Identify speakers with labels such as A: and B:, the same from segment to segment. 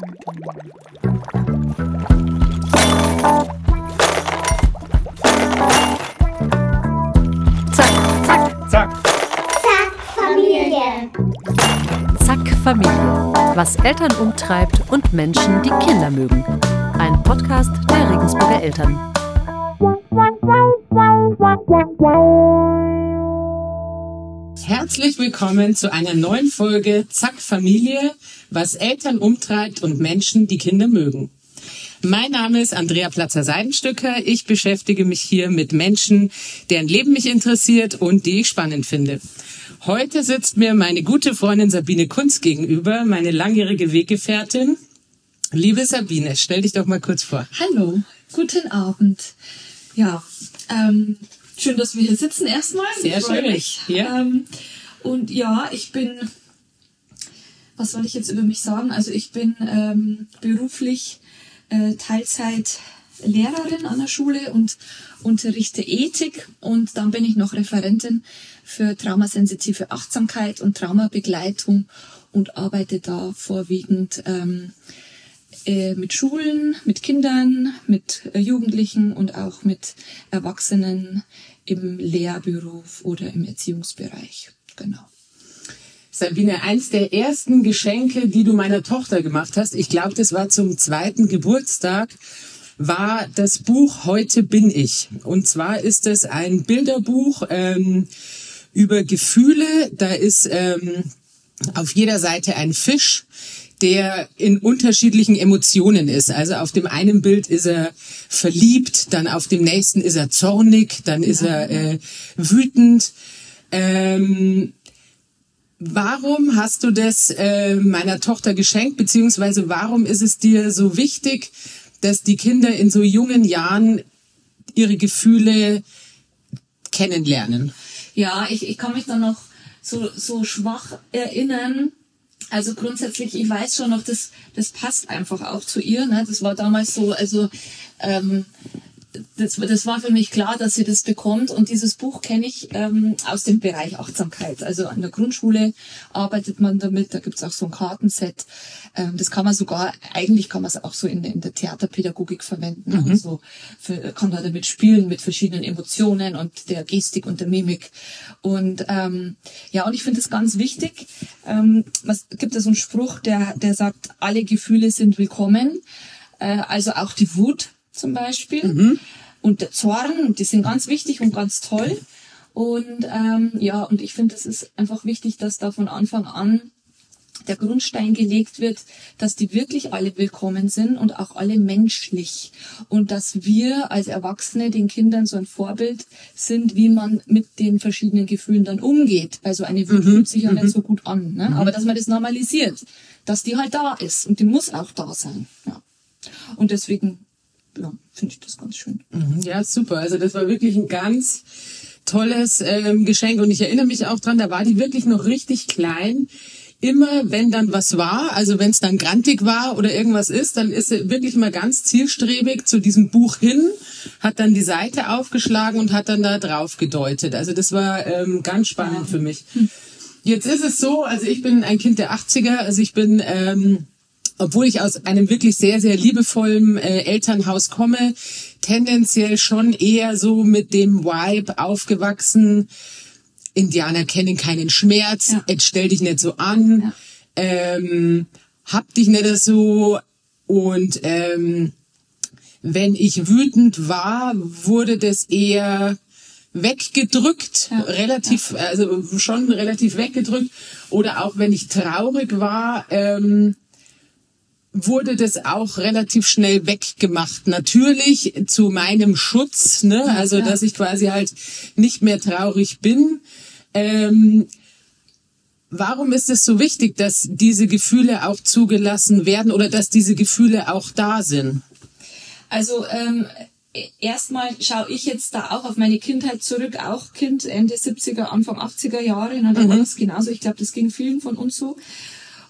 A: Zack, zack,
B: Zack.
C: Zack, Familie.
A: zack, Familie. Was Eltern umtreibt und Menschen, die Kinder mögen. Ein Podcast der Regensburger Eltern.
D: Herzlich willkommen zu einer neuen Folge Zack Familie, was Eltern umtreibt und Menschen, die Kinder mögen. Mein Name ist Andrea Platzer-Seidenstücker. Ich beschäftige mich hier mit Menschen, deren Leben mich interessiert und die ich spannend finde. Heute sitzt mir meine gute Freundin Sabine Kunz gegenüber, meine langjährige Weggefährtin. Liebe Sabine, stell dich doch mal kurz vor.
E: Hallo, guten Abend. Ja, ähm, schön, dass wir hier sitzen erstmal.
D: Sehr schön. Ja.
E: Ähm, und ja, ich bin, was soll ich jetzt über mich sagen? Also ich bin ähm, beruflich äh, Teilzeit Lehrerin an der Schule und unterrichte Ethik und dann bin ich noch Referentin für traumasensitive Achtsamkeit und Traumabegleitung und arbeite da vorwiegend ähm, äh, mit Schulen, mit Kindern, mit äh, Jugendlichen und auch mit Erwachsenen im Lehrberuf oder im Erziehungsbereich. Genau.
D: Sabine, eins der ersten Geschenke, die du meiner Tochter gemacht hast, ich glaube, das war zum zweiten Geburtstag, war das Buch Heute bin ich. Und zwar ist es ein Bilderbuch ähm, über Gefühle. Da ist ähm, auf jeder Seite ein Fisch, der in unterschiedlichen Emotionen ist. Also auf dem einen Bild ist er verliebt, dann auf dem nächsten ist er zornig, dann ist er äh, wütend. Ähm, Warum hast du das äh, meiner Tochter geschenkt, beziehungsweise warum ist es dir so wichtig, dass die Kinder in so jungen Jahren ihre Gefühle kennenlernen?
E: Ja, ich, ich kann mich da noch so, so schwach erinnern. Also grundsätzlich, ich weiß schon noch, das, das passt einfach auch zu ihr. Ne? Das war damals so, also ähm, das, das war für mich klar, dass sie das bekommt. Und dieses Buch kenne ich ähm, aus dem Bereich Achtsamkeit. Also an der Grundschule arbeitet man damit. Da gibt's auch so ein Kartenset. Ähm, das kann man sogar, eigentlich kann man es auch so in, in der Theaterpädagogik verwenden.
D: Mhm.
E: Also für, kann da damit spielen mit verschiedenen Emotionen und der Gestik und der Mimik. Und ähm, ja, und ich finde es ganz wichtig. Ähm, es gibt da so einen Spruch, der, der sagt, alle Gefühle sind willkommen. Äh, also auch die Wut zum Beispiel und der Zorn, die sind ganz wichtig und ganz toll. Und ähm, ja, und ich finde, es ist einfach wichtig, dass da von Anfang an der Grundstein gelegt wird, dass die wirklich alle willkommen sind und auch alle menschlich. Und dass wir als Erwachsene den Kindern so ein Vorbild sind, wie man mit den verschiedenen Gefühlen dann umgeht. Weil so eine Wut fühlt sich ja nicht so gut an. Ne? Aber dass man das normalisiert, dass die halt da ist und die muss auch da sein. Ja. Und deswegen ja, finde ich das ganz schön.
D: Mhm, Ja, super. Also das war wirklich ein ganz tolles ähm, Geschenk und ich erinnere mich auch dran, da war die wirklich noch richtig klein. Immer wenn dann was war, also wenn es dann grantig war oder irgendwas ist, dann ist sie wirklich mal ganz zielstrebig zu diesem Buch hin, hat dann die Seite aufgeschlagen und hat dann da drauf gedeutet. Also das war ähm, ganz spannend für mich. Jetzt ist es so, also ich bin ein Kind der 80er, also ich bin ähm, obwohl ich aus einem wirklich sehr, sehr liebevollen äh, Elternhaus komme, tendenziell schon eher so mit dem Vibe aufgewachsen. Indianer kennen keinen Schmerz,
E: Ja.
D: jetzt stell dich nicht so an,
E: Ja.
D: ähm, hab dich nicht so und ähm, wenn ich wütend war, wurde das eher weggedrückt,
E: Ja.
D: relativ, also schon relativ weggedrückt. Oder auch wenn ich traurig war, ähm, wurde das auch relativ schnell weggemacht. Natürlich zu meinem Schutz, ne? Also
E: ja.
D: dass ich quasi halt nicht mehr traurig bin. Ähm, warum ist es so wichtig, dass diese Gefühle auch zugelassen werden oder dass diese Gefühle auch da sind?
E: Also ähm, erstmal schaue ich jetzt da auch auf meine Kindheit zurück, auch Kind Ende 70er, Anfang 80er Jahre. Ne, da war das genauso. Ich glaube, das ging vielen von uns so.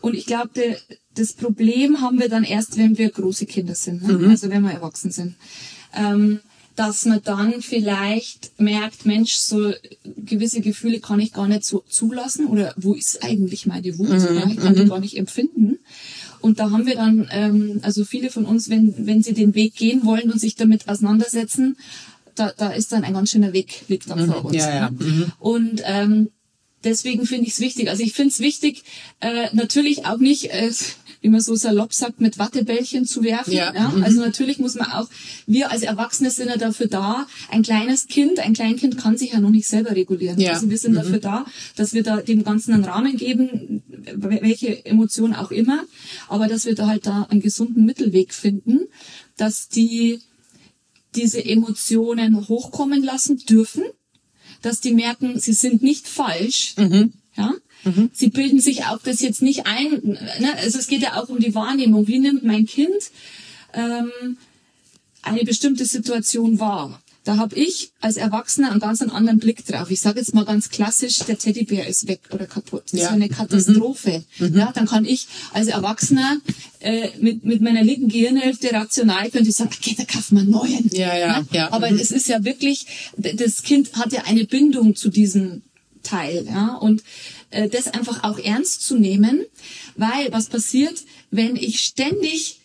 E: Und ich glaube, das Problem haben wir dann erst, wenn wir große Kinder sind, ne? also wenn wir erwachsen sind. Ähm, dass man dann vielleicht merkt, Mensch, so gewisse Gefühle kann ich gar nicht so zulassen oder wo ist eigentlich meine Wut? Ja, ich kann die gar nicht empfinden. Und da haben wir dann, ähm, also viele von uns, wenn, wenn sie den Weg gehen wollen und sich damit auseinandersetzen, da, da ist dann ein ganz schöner Weg, liegt dann vor uns.
D: Ja, ja.
E: ne? Und ähm, deswegen finde ich es wichtig. Also ich finde es wichtig, äh, natürlich auch nicht, äh, wie man so salopp sagt, mit Wattebällchen zu werfen.
D: Ja.
E: Ja. Also natürlich muss man auch, wir als Erwachsene sind ja dafür da, ein kleines Kind, ein Kleinkind kann sich ja noch nicht selber regulieren.
D: Ja.
E: Also wir sind dafür da, dass wir da dem Ganzen einen Rahmen geben, welche Emotion auch immer, aber dass wir da halt da einen gesunden Mittelweg finden, dass die diese Emotionen hochkommen lassen dürfen, dass die merken, sie sind nicht falsch, ja. Sie bilden sich auch das jetzt nicht ein, ne? also es geht ja auch um die Wahrnehmung. Wie nimmt mein Kind ähm, eine bestimmte Situation wahr? Da habe ich als Erwachsener einen ganz anderen Blick drauf. Ich sage jetzt mal ganz klassisch, der Teddybär ist weg oder kaputt. Das
D: Ja.
E: ist eine Katastrophe. Ja, dann kann ich als Erwachsener äh, mit, mit meiner linken Gehirnhälfte rational könnte ich sagen, okay, da kaufen wir einen neuen.
D: Ja, ja, ja.
E: Aber es ist ja wirklich, das Kind hat ja eine Bindung zu diesem Teil, ja, und äh, das einfach auch ernst zu nehmen, weil was passiert, wenn ich ständig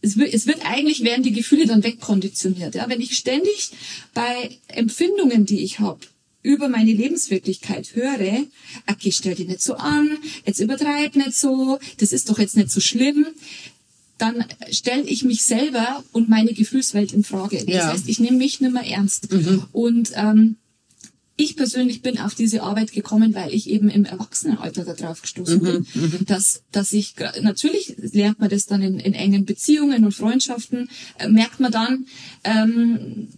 E: es wird, es wird eigentlich werden die Gefühle dann wegkonditioniert, ja, wenn ich ständig bei Empfindungen, die ich habe, über meine Lebenswirklichkeit höre, okay, stell dich nicht so an, jetzt übertreib nicht so, das ist doch jetzt nicht so schlimm, dann stelle ich mich selber und meine Gefühlswelt in Frage. Das
D: Ja.
E: heißt, ich nehme mich nicht mehr ernst. Und ähm, ich persönlich bin auf diese Arbeit gekommen, weil ich eben im Erwachsenenalter darauf gestoßen bin, dass, dass ich, natürlich lernt man das dann in, in engen Beziehungen und Freundschaften, äh, merkt man dann, ähm,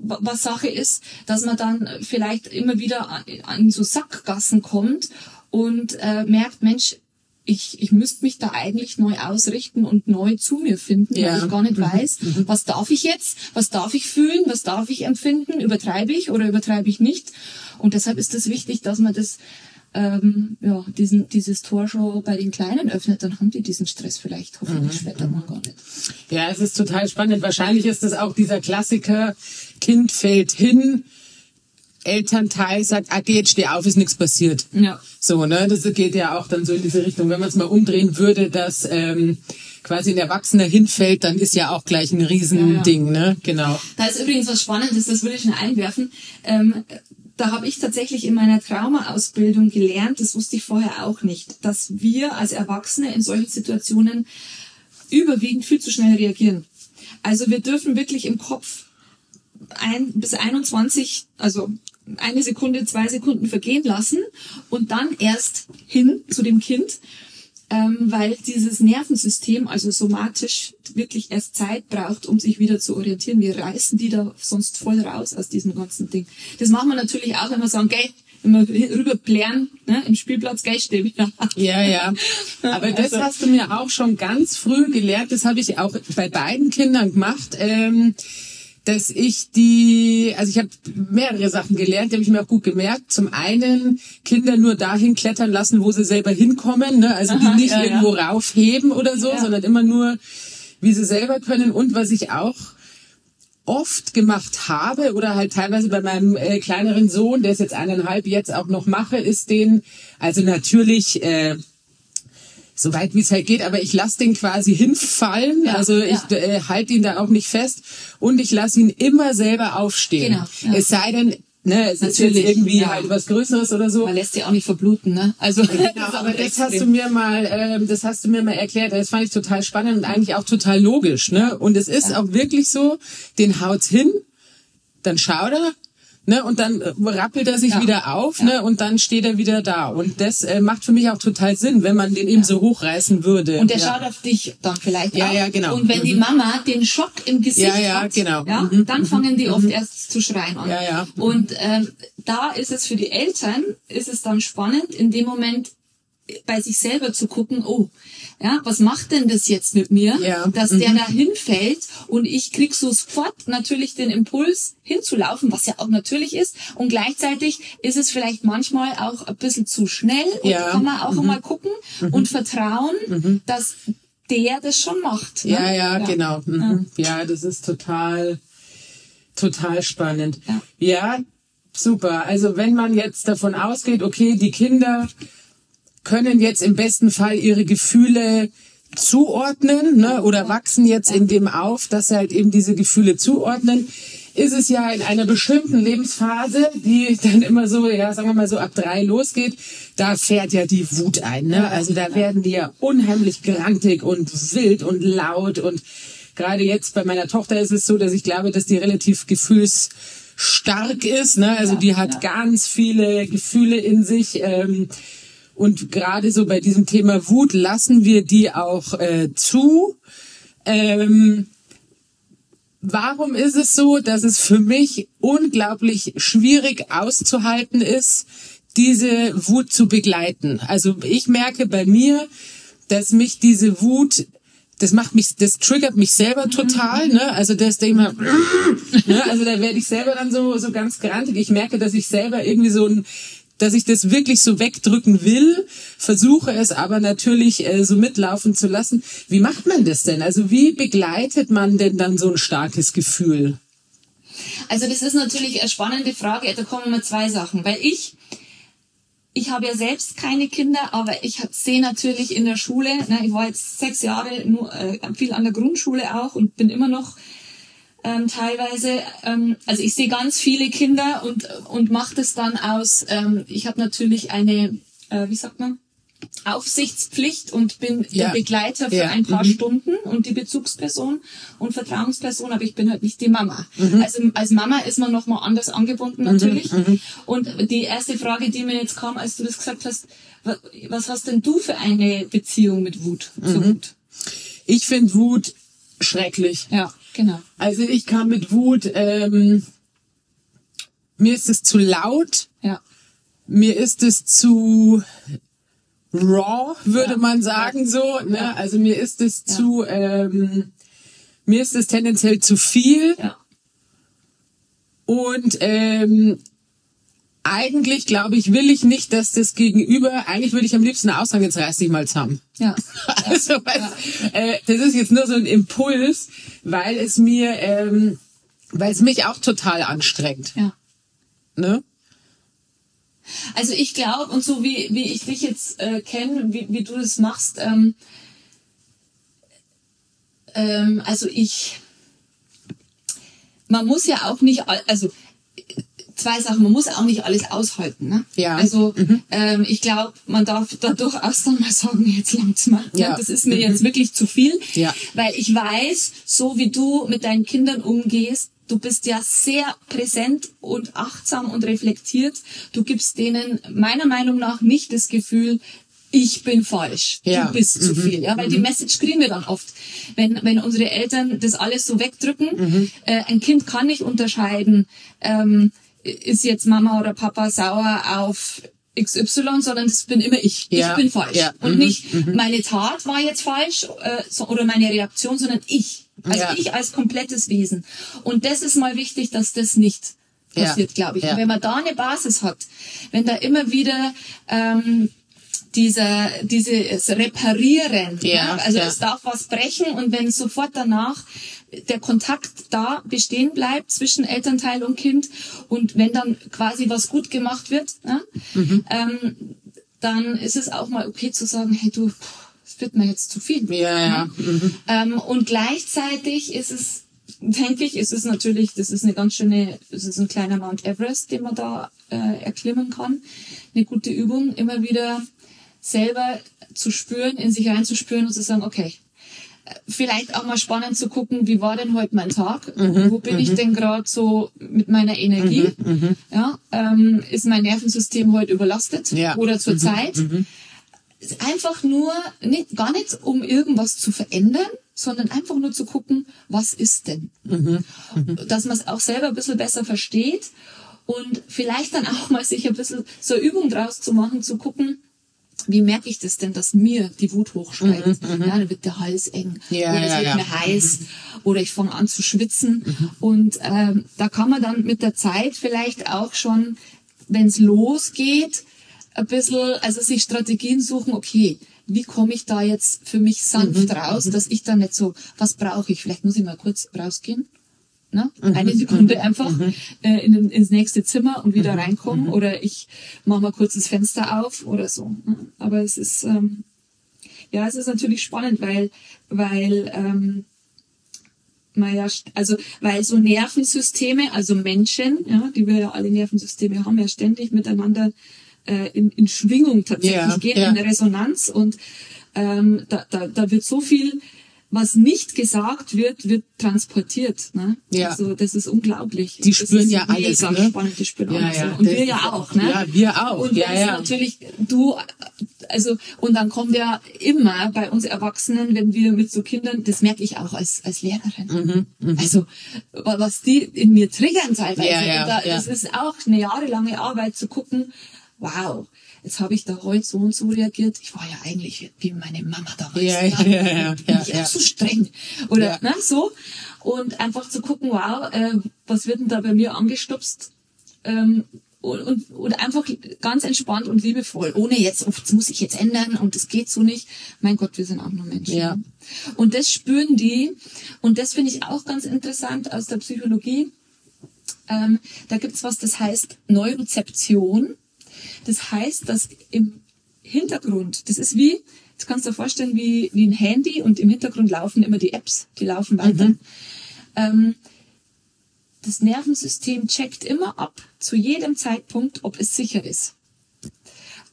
E: wa- was Sache ist, dass man dann vielleicht immer wieder an, an so Sackgassen kommt und äh, merkt, Mensch, ich, ich müsste mich da eigentlich neu ausrichten und neu zu mir finden,
D: Ja.
E: weil ich gar nicht weiß, was darf ich jetzt, was darf ich fühlen, was darf ich empfinden, übertreibe ich oder übertreibe ich nicht. Und deshalb ist es wichtig, dass man das ähm, ja, diesen, dieses Tor schon bei den Kleinen öffnet, dann haben die diesen Stress vielleicht hoffentlich später mal gar nicht.
D: Ja, es ist total spannend. Wahrscheinlich ist das auch dieser Klassiker, Kind fällt hin, Elternteil sagt, ah, geh jetzt steh auf, ist nichts passiert.
E: Ja.
D: So, ne, das geht ja auch dann so in diese Richtung. Wenn man es mal umdrehen würde, dass ähm, quasi ein Erwachsener hinfällt, dann ist ja auch gleich ein Riesending, ne? Genau.
E: Da ist übrigens was Spannendes, das will ich schon einwerfen. Ähm, da habe ich tatsächlich in meiner Traumaausbildung gelernt, das wusste ich vorher auch nicht, dass wir als Erwachsene in solchen Situationen überwiegend viel zu schnell reagieren. Also wir dürfen wirklich im Kopf ein bis 21, also eine Sekunde, zwei Sekunden vergehen lassen und dann erst hin zu dem Kind, ähm, weil dieses Nervensystem, also somatisch, wirklich erst Zeit braucht, um sich wieder zu orientieren. Wir reißen die da sonst voll raus aus diesem ganzen Ding. Das machen wir natürlich auch, wenn wir sagen, gell, wenn wir rüber plären, ne, im Spielplatz, gell, steh wieder.
D: Ja, ja. Aber das
E: Also-
D: hast du mir auch schon ganz früh gelernt. Das habe ich auch bei beiden Kindern gemacht. Ähm, dass ich die, also ich habe mehrere Sachen gelernt, die habe ich mir auch gut gemerkt. Zum einen Kinder nur dahin klettern lassen, wo sie selber hinkommen, ne? also
E: Aha,
D: die nicht
E: ja, ja.
D: irgendwo raufheben oder so,
E: Ja.
D: sondern immer nur, wie sie selber können. Und was ich auch oft gemacht habe oder halt teilweise bei meinem äh, kleineren Sohn, der ist jetzt eineinhalb, jetzt auch noch mache, ist den, also natürlich äh, so weit wie es halt geht, aber ich lasse den quasi hinfallen,
E: Ja,
D: also ich
E: ja.
D: äh, halte ihn da auch nicht fest und ich lasse ihn immer selber aufstehen.
E: Genau, ja.
D: Es sei denn, ne, es ist
E: Natürlich,
D: jetzt irgendwie
E: ja.
D: halt was Größeres oder so.
E: Man lässt sie auch nicht verbluten, ne? Also
D: Genau, aber das hast du mir mal, ähm, das hast du mir mal erklärt. Das fand ich total spannend und eigentlich auch total logisch, ne? Und es ist auch wirklich so, den haut's hin, dann schaut er, ne? Und dann äh, rappelt er sich
E: Ja.
D: wieder auf, ne? Und dann steht er wieder da. Und das äh, macht für mich auch total Sinn, wenn man den eben so hochreißen würde.
E: Und der
D: ja.
E: schaut auf dich dann vielleicht
D: Ja,
E: auch.
D: ja, genau.
E: Und wenn die Mama den Schock im Gesicht
D: Ja, ja,
E: hat,
D: genau.
E: ja,
D: Mhm,
E: dann fangen die oft erst zu schreien an.
D: Ja, ja.
E: Und ähm, da ist es für die Eltern, ist es dann spannend, in dem Moment bei sich selber zu gucken, oh, ja, was macht denn das jetzt mit mir,
D: Ja. Mhm.
E: dass der da hinfällt und ich krieg sofort natürlich den Impuls hinzulaufen, was ja auch natürlich ist und gleichzeitig ist es vielleicht manchmal auch ein bisschen zu schnell und
D: Ja. Mhm.
E: kann man auch mal gucken und vertrauen, dass der das schon macht. Ne?
D: Ja, ja, genau. Mhm. Ja. das ist total, total spannend.
E: Ja.
D: ja, super. Also wenn man jetzt davon ausgeht, okay, die Kinder können jetzt im besten Fall ihre Gefühle zuordnen ne, oder wachsen jetzt in dem auf, dass sie halt eben diese Gefühle zuordnen, ist es ja in einer bestimmten Lebensphase, die dann immer so, ja, sagen wir mal so ab drei losgeht, da fährt ja die Wut ein. Ne? Also da werden die ja unheimlich grantig und wild und laut und gerade jetzt bei meiner Tochter ist es so, dass ich glaube, dass die relativ gefühlsstark ist. Ne? Also die hat ganz viele Gefühle in sich. Ähm, und gerade so bei diesem Thema Wut lassen wir die auch äh, zu. Ähm, warum ist es so, dass es für mich unglaublich schwierig auszuhalten ist, diese Wut zu begleiten? Also ich merke bei mir, dass mich diese Wut das macht mich, das triggert mich selber total, ne? Also das denke ich ne? Also da werde ich selber dann so, so ganz grantig. Ich merke, dass ich selber irgendwie so ein, dass ich das wirklich so wegdrücken will, versuche es aber natürlich äh, so mitlaufen zu lassen. Wie macht man das denn? Also wie begleitet man denn dann so ein starkes Gefühl?
E: Also das ist natürlich eine spannende Frage. Da kommen mal zwei Sachen, weil ich ich habe ja selbst keine Kinder, aber ich sehe natürlich in der Schule, ne, ich war jetzt sechs Jahre nur äh, viel an der Grundschule auch und bin immer noch ähm, teilweise, ähm, also ich sehe ganz viele Kinder und, und mache das dann aus, ähm, ich habe natürlich eine, äh, wie sagt man, Aufsichtspflicht und bin ja. der Begleiter für ja. ein paar mhm. Stunden und die Bezugsperson und Vertrauensperson, aber ich bin halt nicht die Mama. Mhm. Also als Mama ist man nochmal anders angebunden mhm. natürlich. Mhm. Und die erste Frage, die mir jetzt kam, als du das gesagt hast, was hast denn du für eine Beziehung mit Wut zu
D: mhm. Wut? Ich finde Wut schrecklich.
E: Ja, genau.
D: Also ich kann mit Wut, ähm, mir ist es zu laut.
E: Ja.
D: Mir ist es zu raw, würde ja. man sagen so. Ne? Ja. Also mir ist es ja. zu, ähm, mir ist es tendenziell zu viel.
E: Ja.
D: Und ähm, eigentlich, glaube ich, will ich nicht, dass das Gegenüber, eigentlich würde ich am liebsten aussagen, jetzt reiß dich mal zusammen.
E: Ja.
D: also, ja. Äh, das ist jetzt nur so ein Impuls, weil es mir, ähm, weil es mich auch total anstrengt.
E: Ja.
D: Ne?
E: Also ich glaube, und so wie, wie ich dich jetzt äh, kenne, wie, wie du das machst, ähm, ähm, also ich, man muss ja auch nicht, also zwei Sachen, man muss auch nicht alles aushalten. Ne?
D: Ja.
E: Also mhm. ähm, ich glaube, man darf da durchaus dann mal sagen, jetzt langt's mal. Ne? Ja. Das ist mir mhm. jetzt wirklich zu viel.
D: Ja.
E: Weil ich weiß, so wie du mit deinen Kindern umgehst, du bist ja sehr präsent und achtsam und reflektiert. Du gibst denen meiner Meinung nach nicht das Gefühl, ich bin falsch, ja. du bist mhm. zu viel, ja, weil mhm. die Message kriegen wir dann oft, wenn wenn unsere Eltern das alles so wegdrücken. Mhm. Äh, ein Kind kann nicht unterscheiden, ähm, ist jetzt Mama oder Papa sauer auf XY, sondern das bin immer ich. Ja. Ich bin falsch ja. und mhm. nicht mhm. meine Tat war jetzt falsch äh, so, oder meine Reaktion, sondern ich. Also ja. ich als komplettes Wesen. Und das ist mal wichtig, dass das nicht passiert, glaube ich. Und wenn man da eine Basis hat, wenn da immer wieder ähm, dieser dieses Reparieren, ja, also es darf was brechen und wenn sofort danach der Kontakt da bestehen bleibt zwischen Elternteil und Kind und wenn dann quasi was gut gemacht wird, ja, mhm. ähm, dann ist es auch mal okay zu sagen, hey du, wird mir jetzt zu viel.
D: Ja, ja. Mhm.
E: Ähm, und gleichzeitig ist es, denke ich, ist es natürlich, das ist eine ganz schöne, das ist ein kleiner Mount Everest, den man da äh, erklimmen kann. Eine gute Übung, immer wieder selber zu spüren, in sich reinzuspüren und zu sagen, okay, vielleicht auch mal spannend zu gucken, wie war denn heute mein Tag? Mhm, Wo bin mhm. ich denn gerade so mit meiner Energie? Mhm, mhm. ja, ähm, ist mein Nervensystem heute überlastet
D: ja.
E: oder zur mhm, Zeit?
D: Mhm
E: einfach nur, nicht, gar nicht um irgendwas zu verändern, sondern einfach nur zu gucken, was ist denn? Dass man es auch selber ein bisschen besser versteht und vielleicht dann auch mal sich ein bisschen so eine Übung draus zu machen, zu gucken, wie merke ich das denn, dass mir die Wut hochsteigt? Mhm, mhm. ja, dann wird der Hals eng
D: ja,
E: oder es
D: ja,
E: wird
D: ja.
E: mir heiß mhm. oder ich fange an zu schwitzen.
D: Mhm.
E: Und ähm, da kann man dann mit der Zeit vielleicht auch schon, wenn es losgeht, ein bisschen, also sich Strategien suchen, okay, wie komme ich da jetzt für mich sanft mhm. raus, dass ich da nicht so, was brauche ich? Vielleicht muss ich mal kurz rausgehen. Ne? Mhm. Eine Sekunde einfach mhm. äh, in, ins nächste Zimmer und wieder mhm. reinkommen oder ich mache mal kurz das Fenster auf oder so. Ne? Aber es ist, ähm, Ja, es ist natürlich spannend, weil, weil, ähm, man ja, st- also, weil so Nervensysteme, also Menschen, ja, die wir ja alle Nervensysteme haben, ja ständig miteinander äh, in, in Schwingung tatsächlich
D: Ja,
E: gehen,
D: ja.
E: in Resonanz und ähm, da, da, da wird so viel, was nicht gesagt wird, wird transportiert. Ne?
D: Ja.
E: Also das ist unglaublich.
D: Die spüren ja alles, ne?
E: spannend, die spüren
D: Ja,
E: alles.
D: ja?
E: Und
D: das
E: wir ja
D: auch-.
E: Ne?
D: ja, wir auch,
E: Und
D: ja, ja.
E: natürlich du, also und dann kommt ja immer bei uns Erwachsenen, wenn wir mit so Kindern, das merke ich auch als als Lehrerin. Also wa- was die in mir triggern teilweise.
D: Mhm, Ja, ja,
E: und da,
D: ja.
E: Das ist auch eine jahrelange Arbeit zu gucken. Wow. Jetzt habe ich da heute so und so reagiert. Ich war ja eigentlich wie meine Mama damals.
D: Ja,
E: ne?
D: ja, ja, ja,
E: ich
D: ja.
E: so streng. Oder
D: Ja.
E: ne, so. Und einfach zu gucken, wow, äh, was wird denn da bei mir angestupst? Ähm, und, und, und einfach ganz entspannt und liebevoll, ohne jetzt, oh, das muss ich jetzt ändern und das geht so nicht. Mein Gott, wir sind auch nur Menschen.
D: Ja.
E: Und das spüren die. Und das finde ich auch ganz interessant aus der Psychologie. Ähm, da gibt's was, das heißt Neurozeption. Das heißt, dass im Hintergrund, das ist wie, das kannst du dir vorstellen, wie, wie ein Handy und im Hintergrund laufen immer die Apps, die laufen weiter. Ähm, das Nervensystem checkt immer ab, zu jedem Zeitpunkt, ob es sicher ist.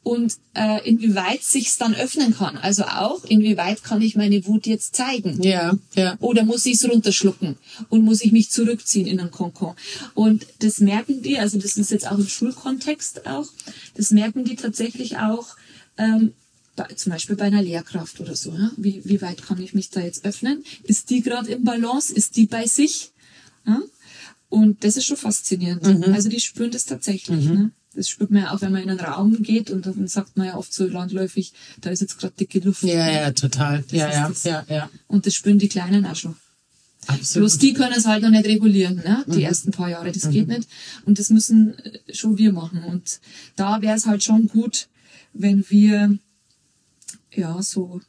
E: Und äh, inwieweit sich's dann öffnen kann. Also auch, inwieweit kann ich meine Wut jetzt zeigen.
D: Ja, ja.
E: Oder muss ich es runterschlucken und muss ich mich zurückziehen in einen Konkon? Und das merken die, also das ist jetzt auch im Schulkontext auch, das merken die tatsächlich auch, ähm, bei, zum Beispiel bei einer Lehrkraft oder so. Ja? Wie, wie weit kann ich mich da jetzt öffnen? Ist die gerade im Balance? Ist die bei sich? Ja? Und das ist schon faszinierend. Also die spüren das tatsächlich. Ne? Das spürt man ja auch, wenn man in einen Raum geht und dann sagt man ja oft so landläufig, da ist jetzt gerade dicke Luft.
D: Ja, ja, total. Ja,
E: ist
D: ja,
E: das.
D: ja, ja.
E: Und das spüren die Kleinen auch schon.
D: Absolut.
E: Bloß die können es halt noch nicht regulieren, ne? die ersten paar Jahre. Das geht nicht. Und das müssen äh, schon wir machen. Und da wäre es halt schon gut, wenn wir ja so,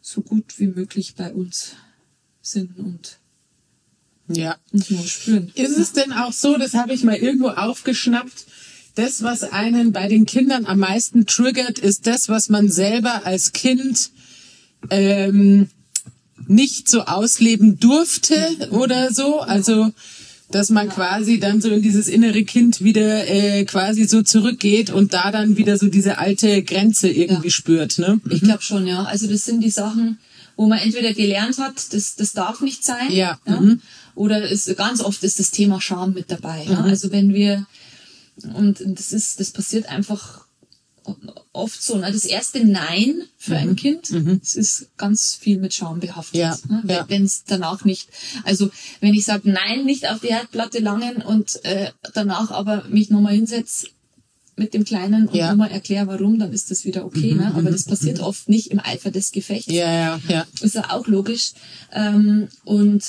E: so gut wie möglich bei uns sind und
D: Ja.
E: uns nur spüren.
D: Ist es denn auch so, das habe ich mal irgendwo aufgeschnappt, das, was einen bei den Kindern am meisten triggert, ist das, was man selber als Kind ähm, nicht so ausleben durfte oder so. Also dass man quasi dann so in dieses innere Kind wieder äh, quasi so zurückgeht und da dann wieder so diese alte Grenze irgendwie
E: Ja.
D: spürt. Ne?
E: Ich glaube schon, ja. Also das sind die Sachen, wo man entweder gelernt hat, das, das darf nicht sein.
D: Ja, mhm.
E: Oder ist, ganz oft ist das Thema Scham mit dabei. Ja? Also wenn wir, und das ist, das passiert einfach oft so. Ne? Das erste Nein für ein Kind, es ist ganz viel mit Scham behaftet.
D: Ja,
E: ne?
D: ja.
E: Wenn es danach nicht, also wenn ich sage Nein, nicht auf die Herdplatte langen und äh, danach aber mich nochmal hinsetze mit dem Kleinen und
D: Ja.
E: nochmal erkläre, warum, dann ist das wieder okay. ne? Aber das passiert oft nicht im Eifer des Gefechts.
D: Ja, ja, ja.
E: Ist ja auch logisch. Ähm, und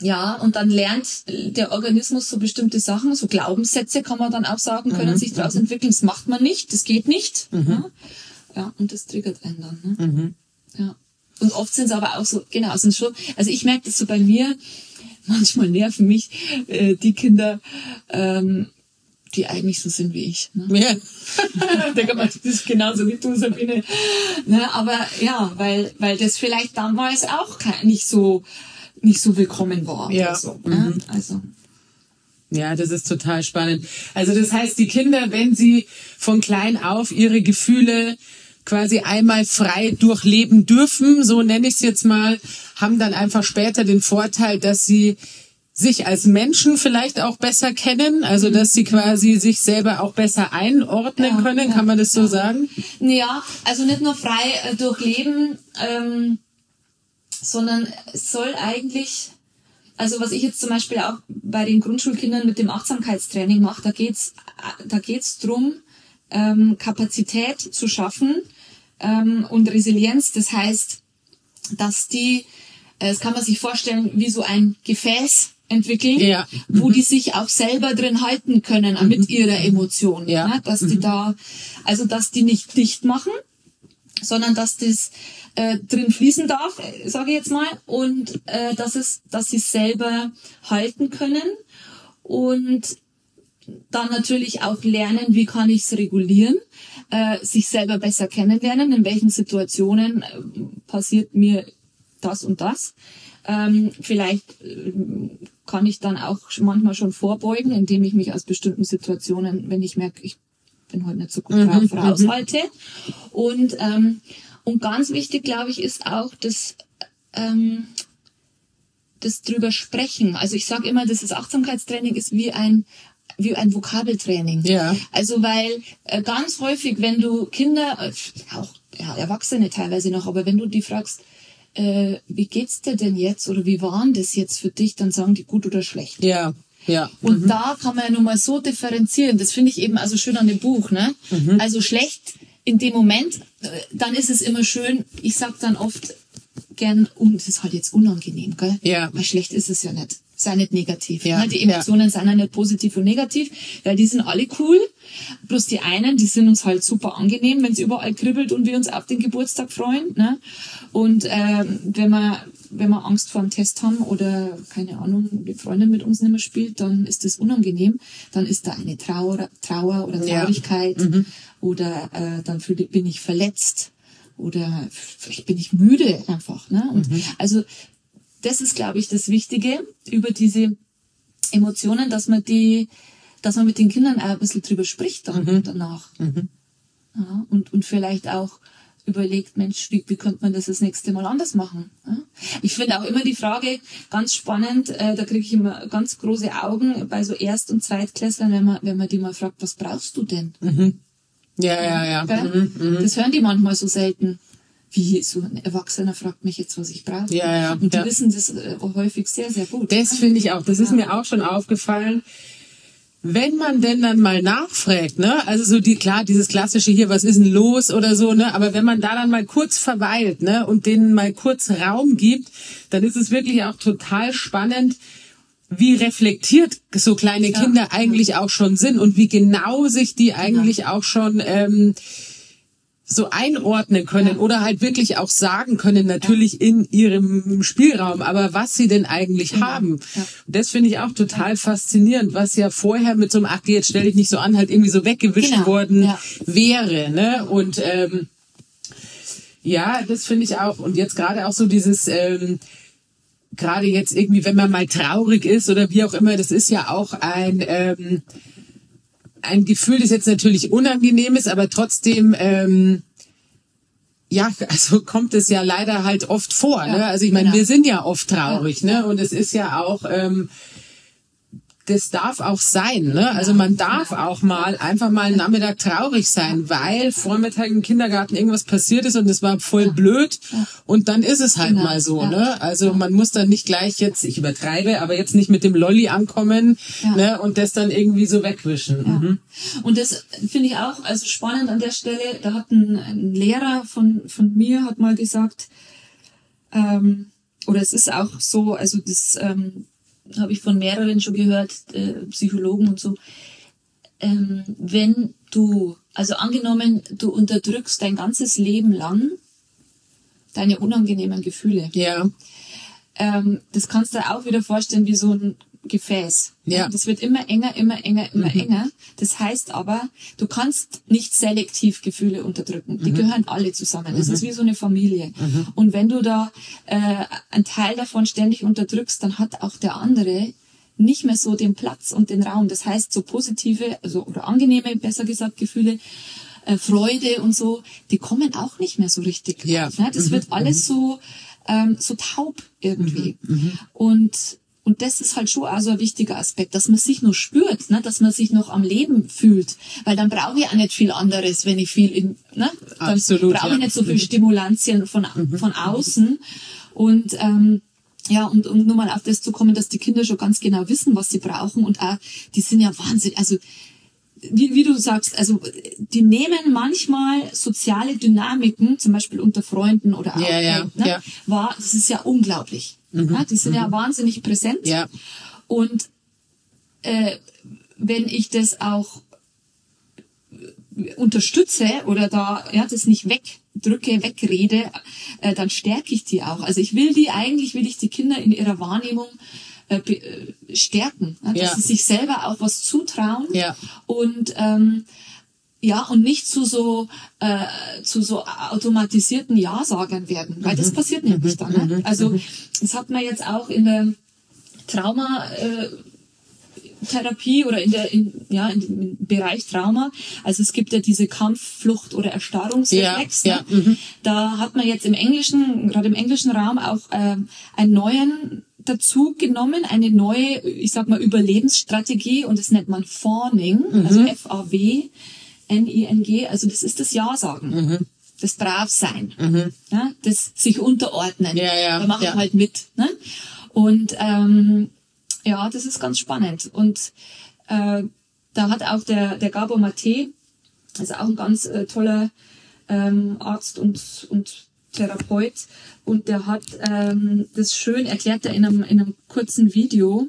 E: ja, und dann lernt der Organismus so bestimmte Sachen, so Glaubenssätze kann man dann auch sagen, können sich daraus entwickeln. Das macht man nicht, das geht nicht. Ja, ja und das triggert einen dann. Ne? Ja. Und oft sind es aber auch so, genau, sind schon, also ich merke das so bei mir, manchmal nerven mich äh, die Kinder, ähm, die eigentlich so sind wie ich. Ne?
D: ja.
E: Denke mal, das ist genauso wie du, Sabine. Ne, aber ja, weil, weil das vielleicht damals auch kein, nicht so, nicht so willkommen war.
D: Ja.
E: So, ne? Also,
D: Ja, das ist total spannend. Also das heißt, die Kinder, wenn sie von klein auf ihre Gefühle quasi einmal frei durchleben dürfen, so nenne ich es jetzt mal, haben dann einfach später den Vorteil, dass sie sich als Menschen vielleicht auch besser kennen, also dass sie quasi sich selber auch besser einordnen
E: Ja,
D: können,
E: ja,
D: kann man das so sagen?
E: ja, also nicht nur frei äh, durchleben, ähm, sondern es soll eigentlich, also was ich jetzt zum Beispiel auch bei den Grundschulkindern mit dem Achtsamkeitstraining mache, da geht's, da geht's drum, ähm, Kapazität zu schaffen ähm, und Resilienz. Das heißt, dass die, äh, das kann man sich vorstellen, wie so ein Gefäß entwickeln,
D: Ja.
E: wo die sich auch selber drin halten können mit ihrer Emotion.
D: Ja.
E: Ne? Dass die da, also dass die nicht dicht machen, sondern dass das äh, drin fließen darf, sage ich jetzt mal, und äh, dass es, dass sie selber halten können und dann natürlich auch lernen, wie kann ich es regulieren, äh, sich selber besser kennenlernen, in welchen Situationen äh, passiert mir das und das. Ähm, vielleicht äh, kann ich dann auch manchmal schon vorbeugen, indem ich mich aus bestimmten Situationen, wenn ich merke, ich bin heute nicht so gut drauf,
D: Mhm,
E: raushalte. Und, ähm, und ganz wichtig, glaube ich, ist auch das, ähm, das drüber sprechen. Also ich sage immer, dass das Achtsamkeitstraining ist wie ein wie ein Vokabeltraining.
D: Ja.
E: Also weil äh, ganz häufig, wenn du Kinder, äh, auch ja, Erwachsene teilweise noch, aber wenn du die fragst, äh, wie geht's dir denn jetzt oder wie war denn das jetzt für dich, dann sagen die gut oder schlecht.
D: Ja, ja.
E: Und da kann man ja nun mal so differenzieren. Das finde ich eben also schön an dem Buch. Ne? Also schlecht in dem Moment, äh, dann ist es immer schön. Ich sag dann oft gern, um, das ist halt jetzt unangenehm, gell?
D: Ja.
E: Weil schlecht ist es ja nicht. Sei nicht negativ.
D: Ja,
E: Ne? Die Emotionen sind ja nicht positiv und negativ, weil die sind alle cool. Bloß die einen, die sind uns halt super angenehm, wenn es überall kribbelt und wir uns auf den Geburtstag freuen. Ne? Und ähm, wenn wir wenn wir Angst vor einem Test haben oder keine Ahnung, die Freundin mit uns nicht mehr spielt, dann ist das unangenehm. Dann ist da eine Trauer, Trauer oder
D: Ja.
E: Traurigkeit oder äh, dann fühl, bin ich verletzt oder vielleicht bin ich müde einfach. Ne? Und also das ist, glaube ich, das Wichtige über diese Emotionen, dass man die, dass man mit den Kindern auch ein bisschen drüber spricht dann danach. Ja, und, und vielleicht auch überlegt, Mensch, wie, wie könnte man das das nächste Mal anders machen? Ja? Ich finde auch immer die Frage ganz spannend, äh, da kriege ich immer ganz große Augen bei so Erst- und Zweitklässlern, wenn man, wenn man die mal fragt, was brauchst du denn?
D: Ja, ja, ja.
E: Gell?
D: Mhm,
E: Das hören die manchmal so selten. Wie so ein Erwachsener fragt mich jetzt, was ich brauche.
D: Ja, ja,
E: Und die
D: ja.
E: wissen das äh, häufig sehr, sehr gut.
D: Das finde ich auch. Das ist mir auch schon aufgefallen. Wenn man denn dann mal nachfragt, ne, also so die, klar, dieses klassische hier, was ist denn los oder so, ne, aber wenn man da dann mal kurz verweilt, ne, und denen mal kurz Raum gibt, dann ist es wirklich auch total spannend, wie reflektiert so kleine Kinder eigentlich auch schon sind und wie genau sich die eigentlich auch schon ähm, so einordnen können
E: Ja.
D: oder halt wirklich auch sagen können, natürlich in ihrem Spielraum, aber was sie denn eigentlich haben.
E: Ja.
D: Das finde ich auch total faszinierend, was ja vorher mit so einem, ach, jetzt stell dich nicht so an, halt irgendwie so weggewischt
E: Genau.
D: worden
E: Ja.
D: wäre. Ne? Und ähm, ja, das finde ich auch. Und jetzt gerade auch so dieses, ähm, gerade jetzt irgendwie, wenn man mal traurig ist oder wie auch immer, das ist ja auch ein ähm, ein Gefühl, das jetzt natürlich unangenehm ist, aber trotzdem ähm, ja, also kommt es ja leider halt oft vor.
E: Ja,
D: ne? Also ich meine,
E: genau.
D: wir sind ja oft traurig, ne? Und es ist ja auch ähm, das darf auch sein, ne? Also man darf auch mal einfach mal einen Nachmittag traurig sein, weil Vormittag im Kindergarten irgendwas passiert ist und es war voll blöd und dann ist es halt
E: Genau,
D: mal so,
E: ja.
D: ne? Also man muss dann nicht gleich jetzt, ich übertreibe, aber jetzt nicht mit dem Lolli ankommen,
E: Ja.
D: ne? Und das dann irgendwie so wegwischen. Mhm.
E: Und das finde ich auch also spannend an der Stelle. Da hat ein, ein Lehrer von, von mir hat mal gesagt, ähm, oder es ist auch so, also das ähm, habe ich von mehreren schon gehört, äh, Psychologen und so. Ähm, wenn du, also angenommen, du unterdrückst dein ganzes Leben lang deine unangenehmen Gefühle.
D: Ja,
E: ähm, das kannst du auch wieder vorstellen wie so ein Gefäß.
D: Ja.
E: Das wird immer enger, immer enger, immer enger. Das heißt aber, du kannst nicht selektiv Gefühle unterdrücken. Die gehören alle zusammen. Das ist wie so eine Familie. Und wenn du da äh, einen Teil davon ständig unterdrückst, dann hat auch der andere nicht mehr so den Platz und den Raum. Das heißt, so positive, also oder angenehme, besser gesagt, Gefühle, äh, Freude und so, die kommen auch nicht mehr so richtig.
D: Ja.
E: Ne? Das wird alles so ähm, so taub irgendwie. Und und das ist halt schon auch so ein wichtiger Aspekt, dass man sich noch spürt, ne? dass man sich noch am Leben fühlt. Weil dann brauche ich auch nicht viel anderes, wenn ich viel in, ne? Dann
D: Absolut,
E: brauche
D: ja.
E: ich nicht so viel Stimulantien von, von außen. Und ähm, ja, und um nur mal auf das zu kommen, dass die Kinder schon ganz genau wissen, was sie brauchen und auch, die sind ja wahnsinnig, also wie, wie du sagst, also die nehmen manchmal soziale Dynamiken, zum Beispiel unter Freunden oder auch,
D: Ja, ja,
E: ne,
D: ja.
E: war, das ist ja unglaublich. Ja, die sind ja wahnsinnig präsent.
D: ja,
E: Und äh, wenn ich das auch äh, unterstütze oder da ja das nicht wegdrücke, wegrede, äh, dann stärke ich die auch. Also ich will die eigentlich will ich die Kinder in ihrer Wahrnehmung äh, äh, stärken, ja, dass
D: Ja.
E: sie sich selber auch was zutrauen
D: Ja.
E: und ähm, ja und nicht zu so äh, zu so automatisierten Ja-Sagern werden, weil
D: Mhm.
E: das passiert nämlich dann. Ne? Also das hat man jetzt auch in der Trauma äh, Therapie oder in der in, ja dem Bereich Trauma. Also es gibt ja diese Kampf, Flucht oder Erstarrungsreflex.
D: Ja,
E: ne?
D: ja, mhm.
E: Da hat man jetzt im Englischen, gerade im englischen Raum auch ähm, einen neuen dazu genommen, eine neue, ich sag mal Überlebensstrategie und das nennt man Fawning, also
D: Mhm.
E: F-A-W. N-I-N-G, also das ist das Ja-Sagen.
D: Mhm.
E: Das Bravsein. Ja, das sich unterordnen.
D: Ja, ja,
E: da mache ich
D: ja.
E: halt mit. Ne? Und ähm, ja, das ist ganz spannend. Und äh, da hat auch der, der Gabor Mate, also auch ein ganz äh, toller ähm, Arzt und, und Therapeut, und der hat ähm, das schön erklärt, er in einem, in einem kurzen Video,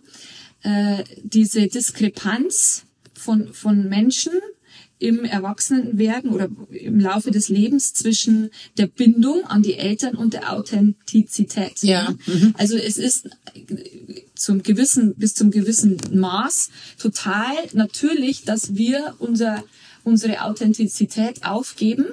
E: äh, diese Diskrepanz von, von Menschen im Erwachsenenwerden oder im Laufe des Lebens zwischen der Bindung an die Eltern und der Authentizität.
D: Ja.
E: Also es ist zum gewissen, bis zum gewissen Maß total natürlich, dass wir unser, unsere Authentizität aufgeben,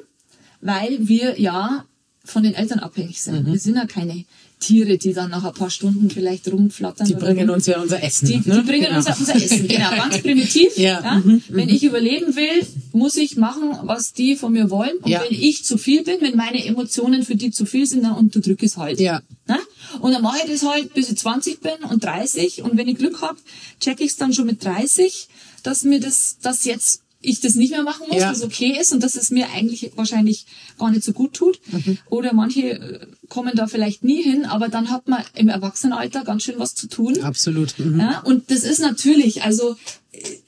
E: weil wir ja von den Eltern abhängig sind.
D: Mhm.
E: Wir sind ja keine Tiere, die dann nach ein paar Stunden vielleicht rumflattern.
D: Die bringen uns ja unser Essen.
E: die, die
D: ne?
E: bringen
D: Genau.
E: uns ja unser Essen, genau, ganz primitiv.
D: Ja,
E: Ja.
D: mhm,
E: Wenn ich überleben will, muss ich machen, was die von mir wollen. Und
D: Ja.
E: wenn ich zu viel bin, wenn meine Emotionen für die zu viel sind, dann unterdrücke ich es halt.
D: Ja.
E: Ne? Und dann mache ich das halt, bis ich 20 bin und 30. Und wenn ich Glück hab, check ich es dann schon mit 30, dass mir das, dass jetzt ich das nicht mehr machen muss,
D: Ja.
E: das okay ist und dass es mir eigentlich wahrscheinlich gar nicht so gut tut.
D: Mhm.
E: Oder manche äh, kommen da vielleicht nie hin, aber dann hat man im Erwachsenenalter ganz schön was zu tun.
D: Absolut. Mhm.
E: Ja, und das ist natürlich, also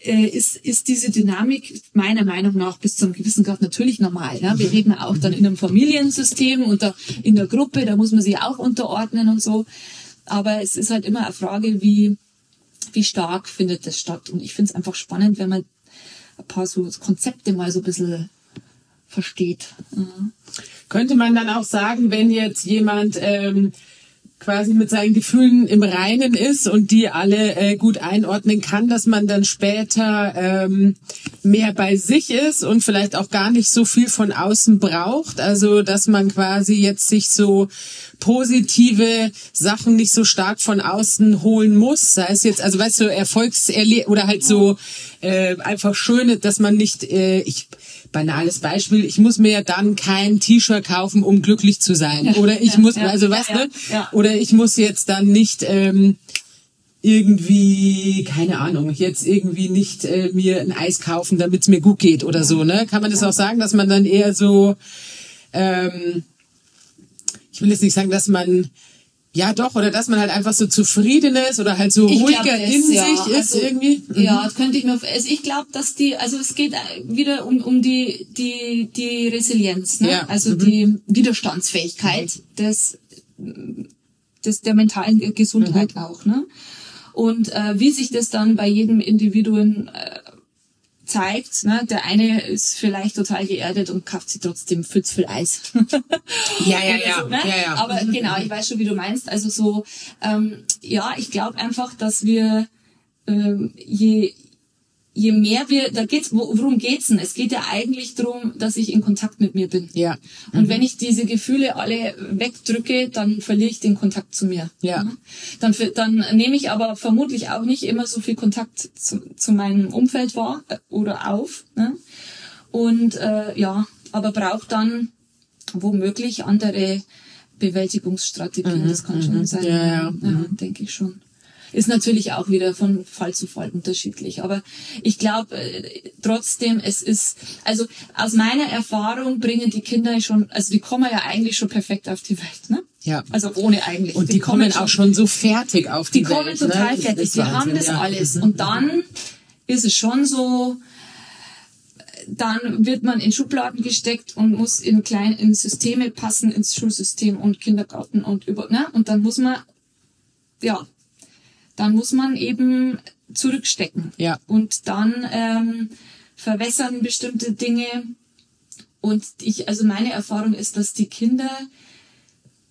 E: äh, ist, ist diese Dynamik meiner Meinung nach bis zu einem gewissen Grad natürlich normal. Ja? Wir reden auch dann in einem Familiensystem und da in der Gruppe, da muss man sich auch unterordnen und so. Aber es ist halt immer eine Frage, wie, wie stark findet das statt. Und ich finde es einfach spannend, wenn man ein paar so Konzepte mal so ein bisschen versteht. Mhm.
D: Könnte man dann auch sagen, wenn jetzt jemand ähm, quasi mit seinen Gefühlen im Reinen ist und die alle äh, gut einordnen kann, dass man dann später ähm, mehr bei sich ist und vielleicht auch gar nicht so viel von außen braucht. Also dass man quasi jetzt sich so positive Sachen nicht so stark von außen holen muss. Sei es jetzt, also weißt du, Erfolgserle oder halt so äh, einfach schöne, dass man nicht, äh, ich banales Beispiel, ich muss mir ja dann kein T-Shirt kaufen, um glücklich zu sein. Oder ich
E: ja,
D: muss,
E: ja,
D: also du,
E: ja.
D: oder ich muss jetzt dann nicht ähm, irgendwie, keine Ahnung, jetzt irgendwie nicht äh, mir ein Eis kaufen, damit es mir gut geht oder so, ne? Kann man das auch sagen, dass man dann eher so, ähm, ich will jetzt nicht sagen, dass man ja doch, oder dass man halt einfach so zufrieden ist oder halt so
E: Ich
D: ruhiger
E: glaub,
D: in
E: ja.
D: sich ist
E: Also,
D: irgendwie. Mhm.
E: Ja, das könnte ich mir, also ich glaube, dass die, also es geht wieder um, um die, die, die Resilienz, ne?
D: Ja.
E: also
D: Mhm.
E: die Widerstandsfähigkeit des, des, der mentalen Gesundheit
D: Mhm.
E: auch, ne? Und äh, wie sich das dann bei jedem Individuen äh, zeigt, ne? der eine ist vielleicht total geerdet und kauft sich trotzdem Pfütz viel Eis.
D: Ja, ja, ja.
E: So, ne?
D: ja, ja.
E: Aber genau, ich weiß schon, wie du meinst. Also so, ähm, ja, ich glaube einfach, dass wir ähm, je je mehr wir, da geht's, wo- worum geht's denn? Es geht ja eigentlich darum, dass ich in Kontakt mit mir bin.
D: Ja.
E: Und wenn ich diese Gefühle alle wegdrücke, dann verliere ich den Kontakt zu mir.
D: Ja.
E: Ne? Dann, dann nehme ich aber vermutlich auch nicht immer so viel Kontakt zu, zu meinem Umfeld wahr äh, oder auf. Ne? Und äh, ja, aber braucht dann womöglich andere Bewältigungsstrategien. Das kann schon sein.
D: Mhm, Ja, ja.
E: denke ich schon. Ist natürlich auch wieder von Fall zu Fall unterschiedlich. Aber ich glaube äh, trotzdem, es ist, also aus meiner Erfahrung bringen die Kinder schon, also die kommen ja eigentlich schon perfekt auf die Welt, ne?
D: Ja.
E: Also ohne eigentlich.
D: Und die, kommen auch schon so fertig auf die,
E: die kommen
D: Welt.
E: total
D: ne?
E: Fertig. Die haben das
D: ja. Mhm.
E: alles. Und dann ist es schon so, dann wird man in Schubladen gesteckt und muss in klein, in Systeme passen, ins Schulsystem und Kindergarten und über, ne? Und dann muss man, ja, dann muss man eben zurückstecken.
D: Ja.
E: Und dann ähm, verwässern bestimmte Dinge. Und ich, also meine Erfahrung ist, dass die Kinder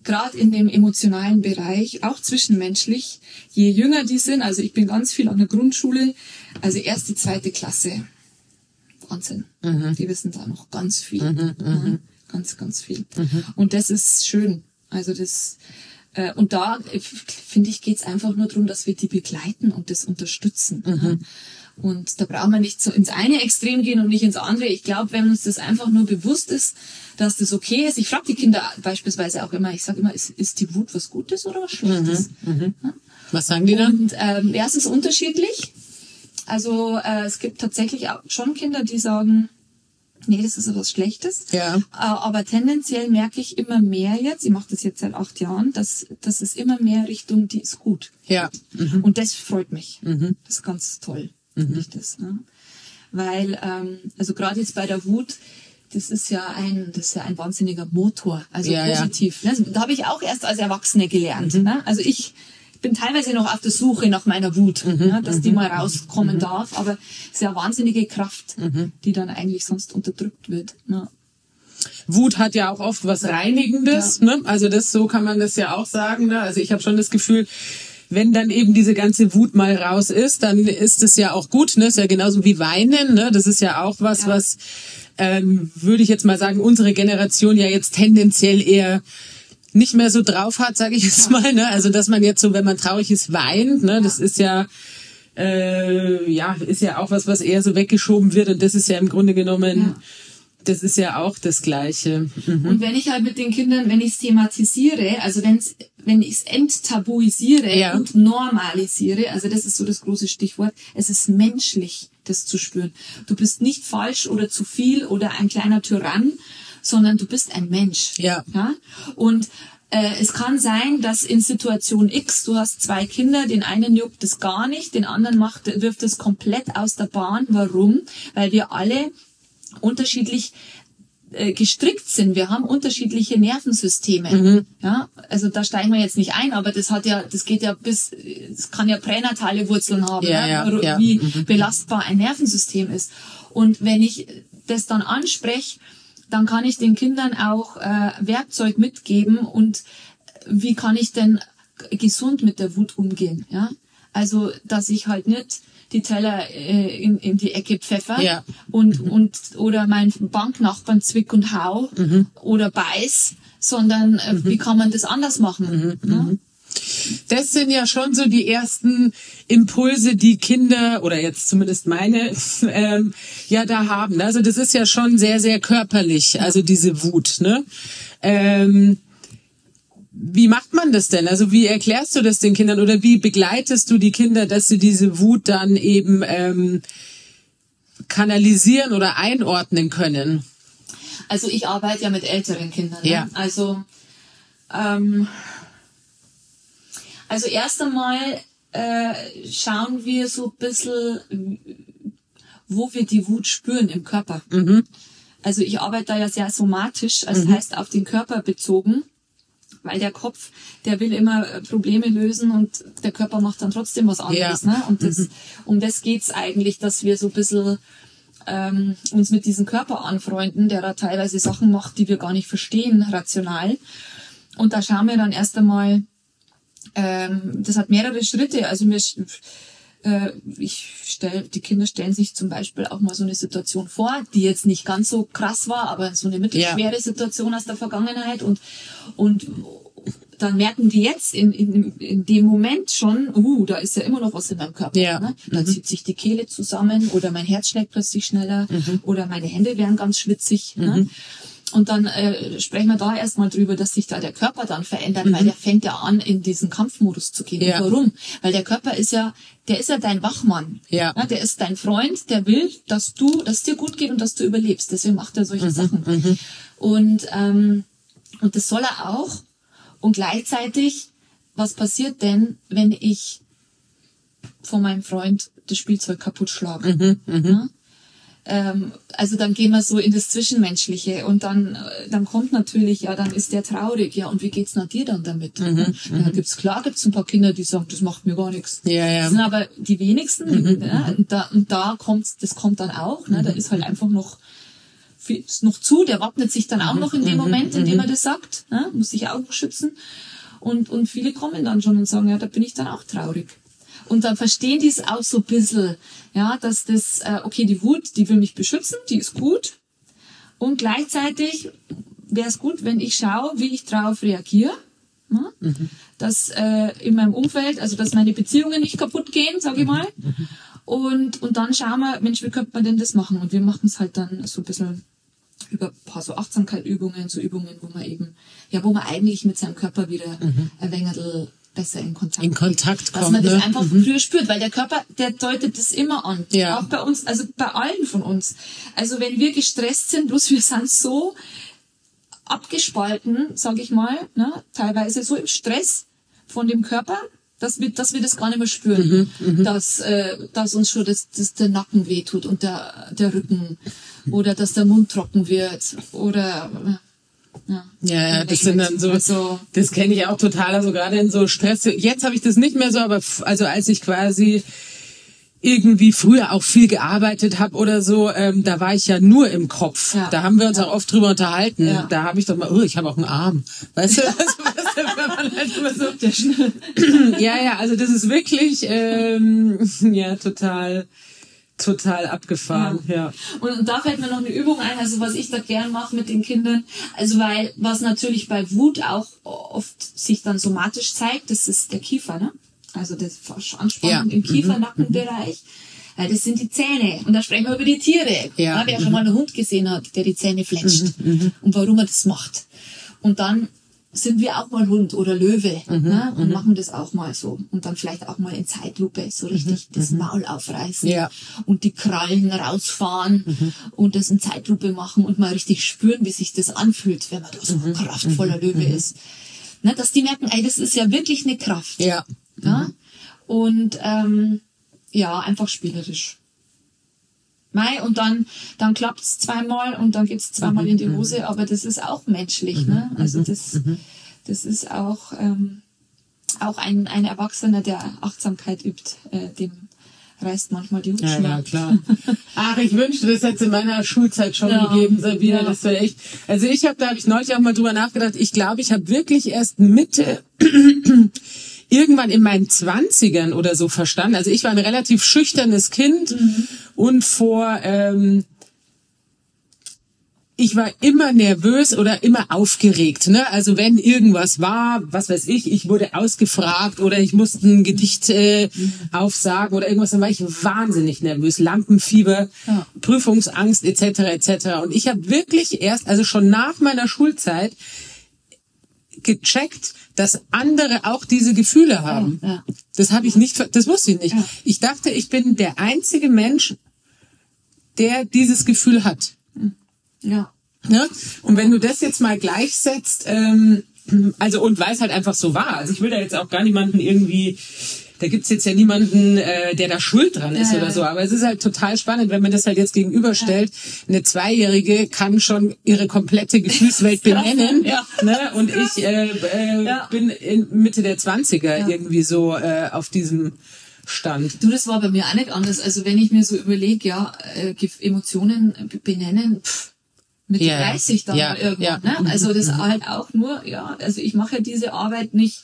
E: gerade in dem emotionalen Bereich, auch zwischenmenschlich, je jünger die sind, also ich bin ganz viel an der Grundschule, also erste, zweite Klasse, Wahnsinn. Die wissen da noch ganz viel. Ja, ganz, ganz viel. Und das ist schön. Also das, und da, äh, finde ich, geht's einfach nur darum, dass wir die begleiten und das unterstützen. Ja. Und da brauchen wir nicht so ins eine Extrem gehen und nicht ins andere. Ich glaube, wenn uns das einfach nur bewusst ist, dass das okay ist. Ich frage die Kinder beispielsweise auch immer, ich sage immer, ist, ist die Wut was Gutes oder was Schlechtes? Ja?
D: Was sagen die dann?
E: Und ähm, ja, es ist unterschiedlich. Also äh, es gibt tatsächlich auch schon Kinder, die sagen, nee, das ist was Schlechtes.
D: Ja.
E: Äh, aber tendenziell merke ich immer mehr jetzt, ich mache das jetzt seit acht Jahren, dass, dass es immer mehr Richtung, die ist gut.
D: Ja. Mhm.
E: Und das freut mich. Das ist ganz toll, finde ich das. Ne? Weil, ähm, also gerade jetzt bei der Wut, das ist ja ein, das ist ja ein wahnsinniger Motor, also
D: Ja, ja.
E: positiv. Ne? Da habe ich auch erst als Erwachsene gelernt. Ne? Also ich bin teilweise noch auf der Suche nach meiner Wut, ne? dass die mal rauskommen darf, aber es ist ja wahnsinnige Kraft, die dann eigentlich sonst unterdrückt wird. Ne?
D: Wut hat ja auch oft was Reinigendes, ne? Also das so kann man das ja auch sagen. Ne? Also ich habe schon das Gefühl, wenn dann eben diese ganze Wut mal raus ist, dann ist es ja auch gut. Ne? Ist ja genauso wie Weinen. Ne? Das ist ja auch was,
E: Ja.
D: was ähm, würde ich jetzt mal sagen, unsere Generation ja jetzt tendenziell eher nicht mehr so drauf hat, sage ich jetzt mal. Ne? Also dass man jetzt so, wenn man traurig ist, weint. Ne? Das ist ja äh, ja ist ja auch was, was eher so weggeschoben wird. Und das ist ja im Grunde genommen
E: Ja.
D: das ist ja auch das Gleiche. Mhm.
E: Und wenn ich halt mit den Kindern, wenn ich es thematisiere, also wenn's, wenn ich es enttabuisiere
D: Ja.
E: und normalisiere, also das ist so das große Stichwort, es ist menschlich, das zu spüren. Du bist nicht falsch oder zu viel oder ein kleiner Tyrann, sondern du bist ein Mensch.
D: Ja.
E: ja? Und äh, es kann sein, dass in Situation X, du hast zwei Kinder, den einen juckt es gar nicht, den anderen macht, wirft es komplett aus der Bahn. Warum? Weil wir alle unterschiedlich äh, gestrickt sind. Wir haben unterschiedliche Nervensysteme. Ja, also da steigen wir jetzt nicht ein, aber das hat ja, das geht ja bis, es kann ja pränatale Wurzeln haben,
D: Ja,
E: ne?
D: ja, ja.
E: wie belastbar ein Nervensystem ist. Und wenn ich das dann anspreche, dann kann ich den Kindern auch äh, Werkzeug mitgeben und wie kann ich denn gesund mit der Wut umgehen, ja? Also, dass ich halt nicht die Teller äh, in, in die Ecke pfeffer
D: Ja.
E: und, und oder meinen Banknachbarn zwick und hau oder beiß, sondern äh, wie kann man das anders machen? ne?
D: Das sind ja schon so die ersten Impulse, die Kinder oder jetzt zumindest meine ähm, ja da haben. Also das ist ja schon sehr sehr körperlich, also diese Wut. Ne? Ähm, wie macht man das denn? Also wie erklärst du das den Kindern oder wie begleitest du die Kinder, dass sie diese Wut dann eben ähm, kanalisieren oder einordnen können?
E: Also ich arbeite ja mit älteren Kindern. Ne?
D: Ja.
E: Also, ähm, also erst einmal äh, schauen wir so ein bisschen, wo wir die Wut spüren im Körper. Also ich arbeite da ja sehr somatisch, also das heißt auf den Körper bezogen, weil der Kopf, der will immer äh, Probleme lösen und der Körper macht dann trotzdem was anderes.
D: Ja.
E: Ne? Und das, um das geht's eigentlich, dass wir so ein bisschen ähm, uns mit diesem Körper anfreunden, der da teilweise Sachen macht, die wir gar nicht verstehen, rational. Und da schauen wir dann erst einmal, ähm, das hat mehrere Schritte. Also mir, äh, ich stell, die Kinder stellen sich zum Beispiel auch mal so eine Situation vor, die jetzt nicht ganz so krass war, aber so eine mittelschwere Situation aus der Vergangenheit und und dann merken die jetzt in, in, in dem Moment schon, uh, da ist ja immer noch was in meinem Körper.
D: Ja.
E: Ne? Da zieht sich die Kehle zusammen oder mein Herz schlägt plötzlich schneller oder meine Hände werden ganz schwitzig. Ne? Und dann äh, sprechen wir da erstmal drüber, dass sich da der Körper dann verändert, weil der fängt ja an, in diesen Kampfmodus zu gehen.
D: Ja.
E: Warum? Weil der Körper ist ja, der ist ja dein Wachmann.
D: Ja.
E: der ist dein Freund, der will, dass du, dass dir gut geht und dass du überlebst. Deswegen macht er solche Sachen. Und, ähm, und das soll er auch. Und gleichzeitig, was passiert denn, wenn ich von meinem Freund das Spielzeug kaputt schlage? Ja? Ähm, also dann gehen wir so in das Zwischenmenschliche und dann, äh, dann kommt natürlich, ja, dann ist der traurig, ja, und wie geht's nach dir dann damit? ja, gibt's klar, gibt's ein paar Kinder, die sagen, das macht mir gar nichts.
D: Ja, ja.
E: Das sind aber die wenigsten, ja, und da, und da kommt, das kommt dann auch, ne, da ist halt einfach noch ist noch zu, der wappnet sich dann auch noch in dem Moment, in dem er das sagt, ne? muss sich auch noch schützen. Und, und viele kommen dann schon und sagen, ja, da bin ich dann auch traurig. Und dann verstehen die es auch so ein bisschen, ja, dass das, äh, okay, die Wut, die will mich beschützen, die ist gut. Und gleichzeitig wäre es gut, wenn ich schaue, wie ich drauf reagiere. Ne? Dass äh, in meinem Umfeld, also dass meine Beziehungen nicht kaputt gehen, sage ich mal. Und, und dann schauen wir, Mensch, wie könnte man denn das machen? Und wir machen es halt dann so ein bisschen über ein paar so Achtsamkeitübungen, so Übungen, wo man eben, ja, wo man eigentlich mit seinem Körper wieder ein wenig besser in Kontakt
D: In Kontakt
E: geht. Dass
D: kommt,
E: man das
D: ne?
E: einfach früher spürt, weil der Körper, der deutet das immer an.
D: Ja.
E: Auch bei uns, also bei allen von uns. Also wenn wir gestresst sind, bloß wir sind so abgespalten, sage ich mal, ne, teilweise so im Stress von dem Körper, dass wir, dass wir das gar nicht mehr spüren, dass, äh, dass uns schon das, das der Nacken wehtut und der, der Rücken oder dass der Mund trocken wird oder ja.
D: Ja, ja, das sind dann so,
E: Also,
D: das kenne ich auch total, also gerade in so Stress. Jetzt habe ich das nicht mehr so, aber also als ich quasi irgendwie früher auch viel gearbeitet habe oder so, ähm, da war ich ja nur im Kopf.
E: Ja.
D: Da haben wir uns auch oft drüber unterhalten.
E: Ja.
D: Da habe ich doch mal, oh, ich habe auch einen Arm. Weißt du, also, weißt du, wenn man halt immer so, ja, ja, also das ist wirklich, ähm, ja, total, total abgefahren, ja.
E: Und, und da fällt mir noch eine Übung ein, also was ich da gern mache mit den Kindern, also weil was natürlich bei Wut auch oft sich dann somatisch zeigt, das ist der Kiefer, ne? Also das Anspannung
D: Ja.
E: im Kiefer-Nackenbereich. Weil das sind die Zähne. Und da sprechen wir über die Tiere.
D: Ja.
E: wer schon mal einen Hund gesehen hat, der die Zähne fletscht. Und warum er das macht. Und dann sind wir auch mal Hund oder Löwe ne? und machen das auch mal so. Und dann vielleicht auch mal in Zeitlupe so richtig das Maul aufreißen
D: Ja.
E: und die Krallen rausfahren und das in Zeitlupe machen und mal richtig spüren, wie sich das anfühlt, wenn man da so ein kraftvoller Löwe ist. Ne, dass die merken, ey, das ist ja wirklich eine Kraft.
D: Ja.
E: Ja? Und ähm, ja, einfach spielerisch. Mai, und dann, dann klappt's zweimal und dann geht's zweimal in die Hose, aber das ist auch menschlich, ne? Also das, das ist auch, ähm, auch ein, ein Erwachsener, der Achtsamkeit übt, äh, dem reißt manchmal die
D: Ja,
E: Hutschnur.
D: ja, klar. Ach, ich wünschte, das hätte es in meiner Schulzeit schon
E: Ja.
D: gegeben, Sabine.
E: Ja.
D: Das wäre echt. Also ich habe, da habe ich neulich auch mal drüber nachgedacht. Ich glaube, ich habe wirklich erst Mitte irgendwann in meinen Zwanzigern oder so verstanden. Also ich war ein relativ schüchternes Kind und vor ähm, ich war immer nervös oder immer aufgeregt. Ne? Also wenn irgendwas war, was weiß ich, ich wurde ausgefragt oder ich musste ein Gedicht äh, aufsagen oder irgendwas, dann war ich wahnsinnig nervös. Lampenfieber,
E: Ja.
D: Prüfungsangst etc. etc. Und ich habe wirklich erst, also schon nach meiner Schulzeit, gecheckt, dass andere auch diese Gefühle haben.
E: Ja, ja.
D: Das habe ich nicht, das wusste ich nicht.
E: Ja.
D: Ich dachte, ich bin der einzige Mensch, der dieses Gefühl hat.
E: Ja.
D: Ne? Und wenn du das jetzt mal gleichsetzt, ähm, also und weil es halt einfach so war, also ich will da jetzt auch gar niemanden irgendwie, da gibt's jetzt ja niemanden, äh, der da schuld dran ist
E: Ja,
D: oder
E: ja,
D: so,
E: ja.
D: aber es ist halt total spannend, wenn man das halt jetzt gegenüberstellt. Eine Zweijährige kann schon ihre komplette Gefühlswelt
E: ne?
D: benennen
E: Ja.
D: ne? und ich äh, äh,
E: Ja.
D: bin in Mitte der Zwanziger
E: Ja.
D: irgendwie so äh, auf diesem Stand.
E: Du, das war bei mir auch nicht anders. Also wenn ich mir so überlege, ja, äh, Emotionen benennen, pff, mit
D: Ja, ja.
E: 30 dann
D: Ja,
E: irgendwann.
D: ja.
E: Ne? Also das halt auch nur, ja, also ich mache ja diese Arbeit nicht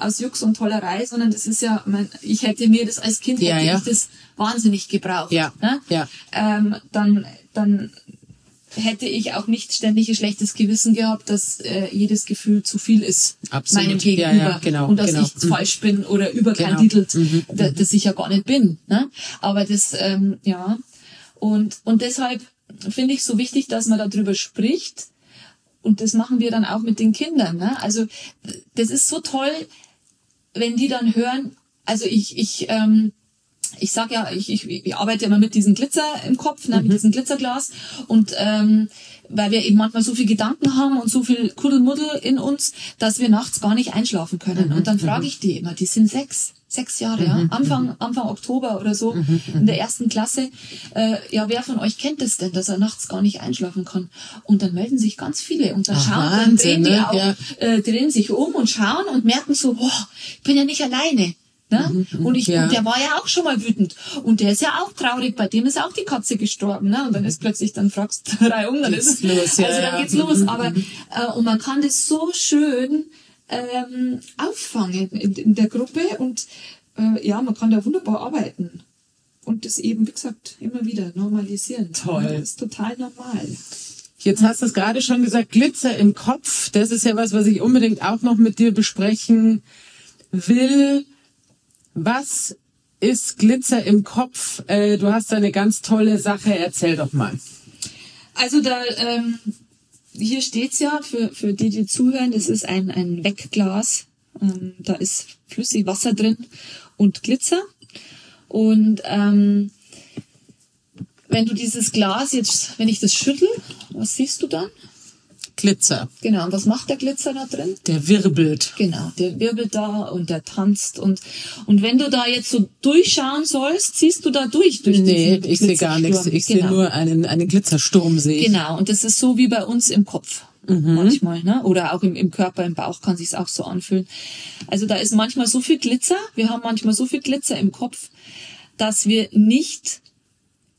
E: aus Jux und Tollerei, sondern das ist ja, mein, ich hätte mir das als Kind hätte ich das wahnsinnig gebraucht.
D: Ja,
E: Ne?
D: ja.
E: Ähm, dann, dann hätte ich auch nicht ständig ein schlechtes Gewissen gehabt, dass äh, jedes Gefühl zu viel ist
D: Absolut.
E: meinem
D: Ja,
E: Gegenüber
D: ja, genau,
E: und dass
D: genau.
E: ich
D: Mhm.
E: falsch bin oder überkandidelt, da, das ich ja gar nicht bin. Ne? Aber das, ähm, ja, und, und deshalb finde ich so wichtig, dass man darüber spricht. Und das machen wir dann auch mit den Kindern. Ne? Also das ist so toll, wenn die dann hören, also ich, ich, ähm, ich sag ja, ich, ich, ich arbeite immer mit diesem Glitzer im Kopf, ne, mit diesem Glitzerglas. Und ähm, weil wir eben manchmal so viel Gedanken haben und so viel Kuddelmuddel in uns, dass wir nachts gar nicht einschlafen können. Und dann frage ich die immer, die sind sechs, sechs Jahre, ja, Anfang, Anfang Oktober oder so, in der ersten Klasse. Äh, ja, wer von euch kennt es denn, dass er nachts gar nicht einschlafen kann? Und dann melden sich ganz viele und dann
D: Ah,
E: schauen, dann drehen die
D: ne?
E: auch,
D: Ja.
E: äh, drehen sich um und schauen und merken so, boah, ich bin ja nicht alleine. Ne? Und, ich,
D: ja.
E: und der war ja auch schon mal wütend. Und der ist ja auch traurig. Bei dem ist auch die Katze gestorben. Ne? Und dann ist plötzlich, dann fragst du drei um, dann
D: Geht's
E: ist es
D: los, ja,
E: Also dann
D: ja.
E: geht's los. Aber äh, und man kann das so schön ähm, auffangen in, in der Gruppe und äh, ja, man kann da wunderbar arbeiten. Und das eben, wie gesagt, immer wieder normalisieren.
D: Toll.
E: Das ist total normal.
D: Jetzt hast du es gerade schon gesagt, Glitzer im Kopf. Das ist ja was, was ich unbedingt auch noch mit dir besprechen will. Was ist Glitzer im Kopf? Äh, du hast eine ganz tolle Sache. Erzähl doch mal.
E: Also da, ähm, hier steht's ja für, für die, die zuhören, das ist ein, ein Wegglas. Ähm, da ist flüssig Wasser drin und Glitzer. Und ähm, wenn du dieses Glas jetzt, wenn ich das schüttel, was siehst du dann?
D: Glitzer.
E: Genau, und was macht der Glitzer da drin?
D: Der wirbelt.
E: Genau, der wirbelt da und der tanzt und und wenn du da jetzt so durchschauen sollst, siehst du da durch durch
D: Nee, ich sehe gar nichts. Ich sehe
E: Genau.
D: nur einen, einen Glitzersturm, sehe ich.
E: Genau, und das ist so wie bei uns im Kopf
D: Mhm.
E: manchmal, ne? Oder auch im, im Körper, im Bauch kann sich's auch so anfühlen. Also da ist manchmal so viel Glitzer, wir haben manchmal so viel Glitzer im Kopf, dass wir nicht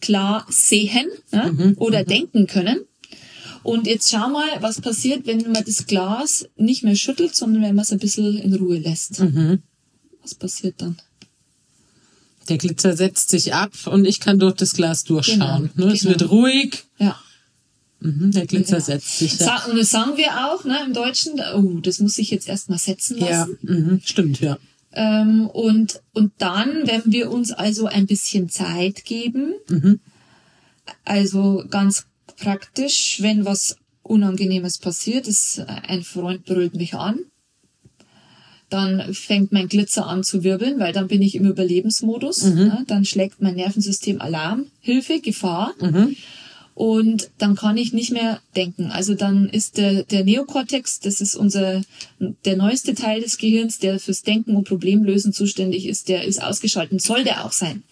E: klar sehen ne?
D: Mhm.
E: oder denken können. Und jetzt schau mal, was passiert, wenn man das Glas nicht mehr schüttelt, sondern wenn man es ein bisschen in Ruhe lässt.
D: Mhm.
E: Was passiert dann?
D: Der Glitzer setzt sich ab und ich kann durch das Glas durchschauen.
E: Genau,
D: ne? Es
E: genau.
D: wird ruhig.
E: Ja.
D: Mhm, der Glitzer
E: Ja.
D: setzt sich. Ja,
E: Sa und das sagen wir auch ne, im Deutschen, oh, das muss ich jetzt erstmal setzen lassen.
D: ja. Mhm. stimmt, ja.
E: Ähm, und, und dann, wenn wir uns also ein bisschen Zeit geben, also ganz praktisch, wenn was Unangenehmes passiert, ist, ein Freund brüllt mich an, dann fängt mein Glitzer an zu wirbeln, weil dann bin ich im Überlebensmodus. Ne? Dann schlägt mein Nervensystem Alarm, Hilfe, Gefahr. Und dann kann ich nicht mehr denken. Also dann ist der, der Neokortex, das ist unser, der neueste Teil des Gehirns, der fürs Denken und Problemlösen zuständig ist, der ist ausgeschaltet. Soll der auch sein.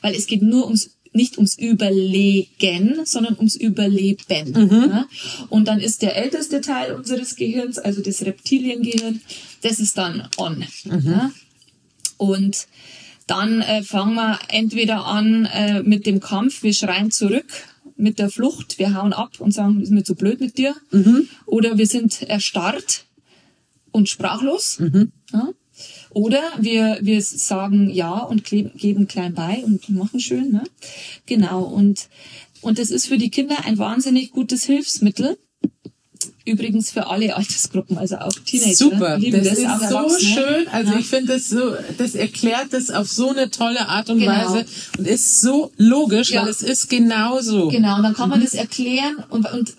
E: Weil es geht nur ums, nicht ums Überlegen, sondern ums Überleben. Ja? Und dann ist der älteste Teil unseres Gehirns, also das Reptiliengehirn, das ist dann on. Ja? Und dann äh, fangen wir entweder an äh, mit dem Kampf, wir schreien zurück, mit der Flucht, wir hauen ab und sagen, ist mir zu blöd mit dir. Oder wir sind erstarrt und sprachlos. Ja? Oder wir, wir sagen ja und kleben, geben klein bei und machen schön. Ne? Genau. Und, und das ist für die Kinder ein wahnsinnig gutes Hilfsmittel. Übrigens für alle Altersgruppen, also auch Teenager.
D: Super, das,
E: auch
D: ist so schön. Also
E: Ja.
D: ich finde das so, das erklärt das auf so eine tolle Art und
E: Genau.
D: Weise und ist so logisch,
E: Ja.
D: weil es ist genauso.
E: Genau, und dann kann man das erklären und, und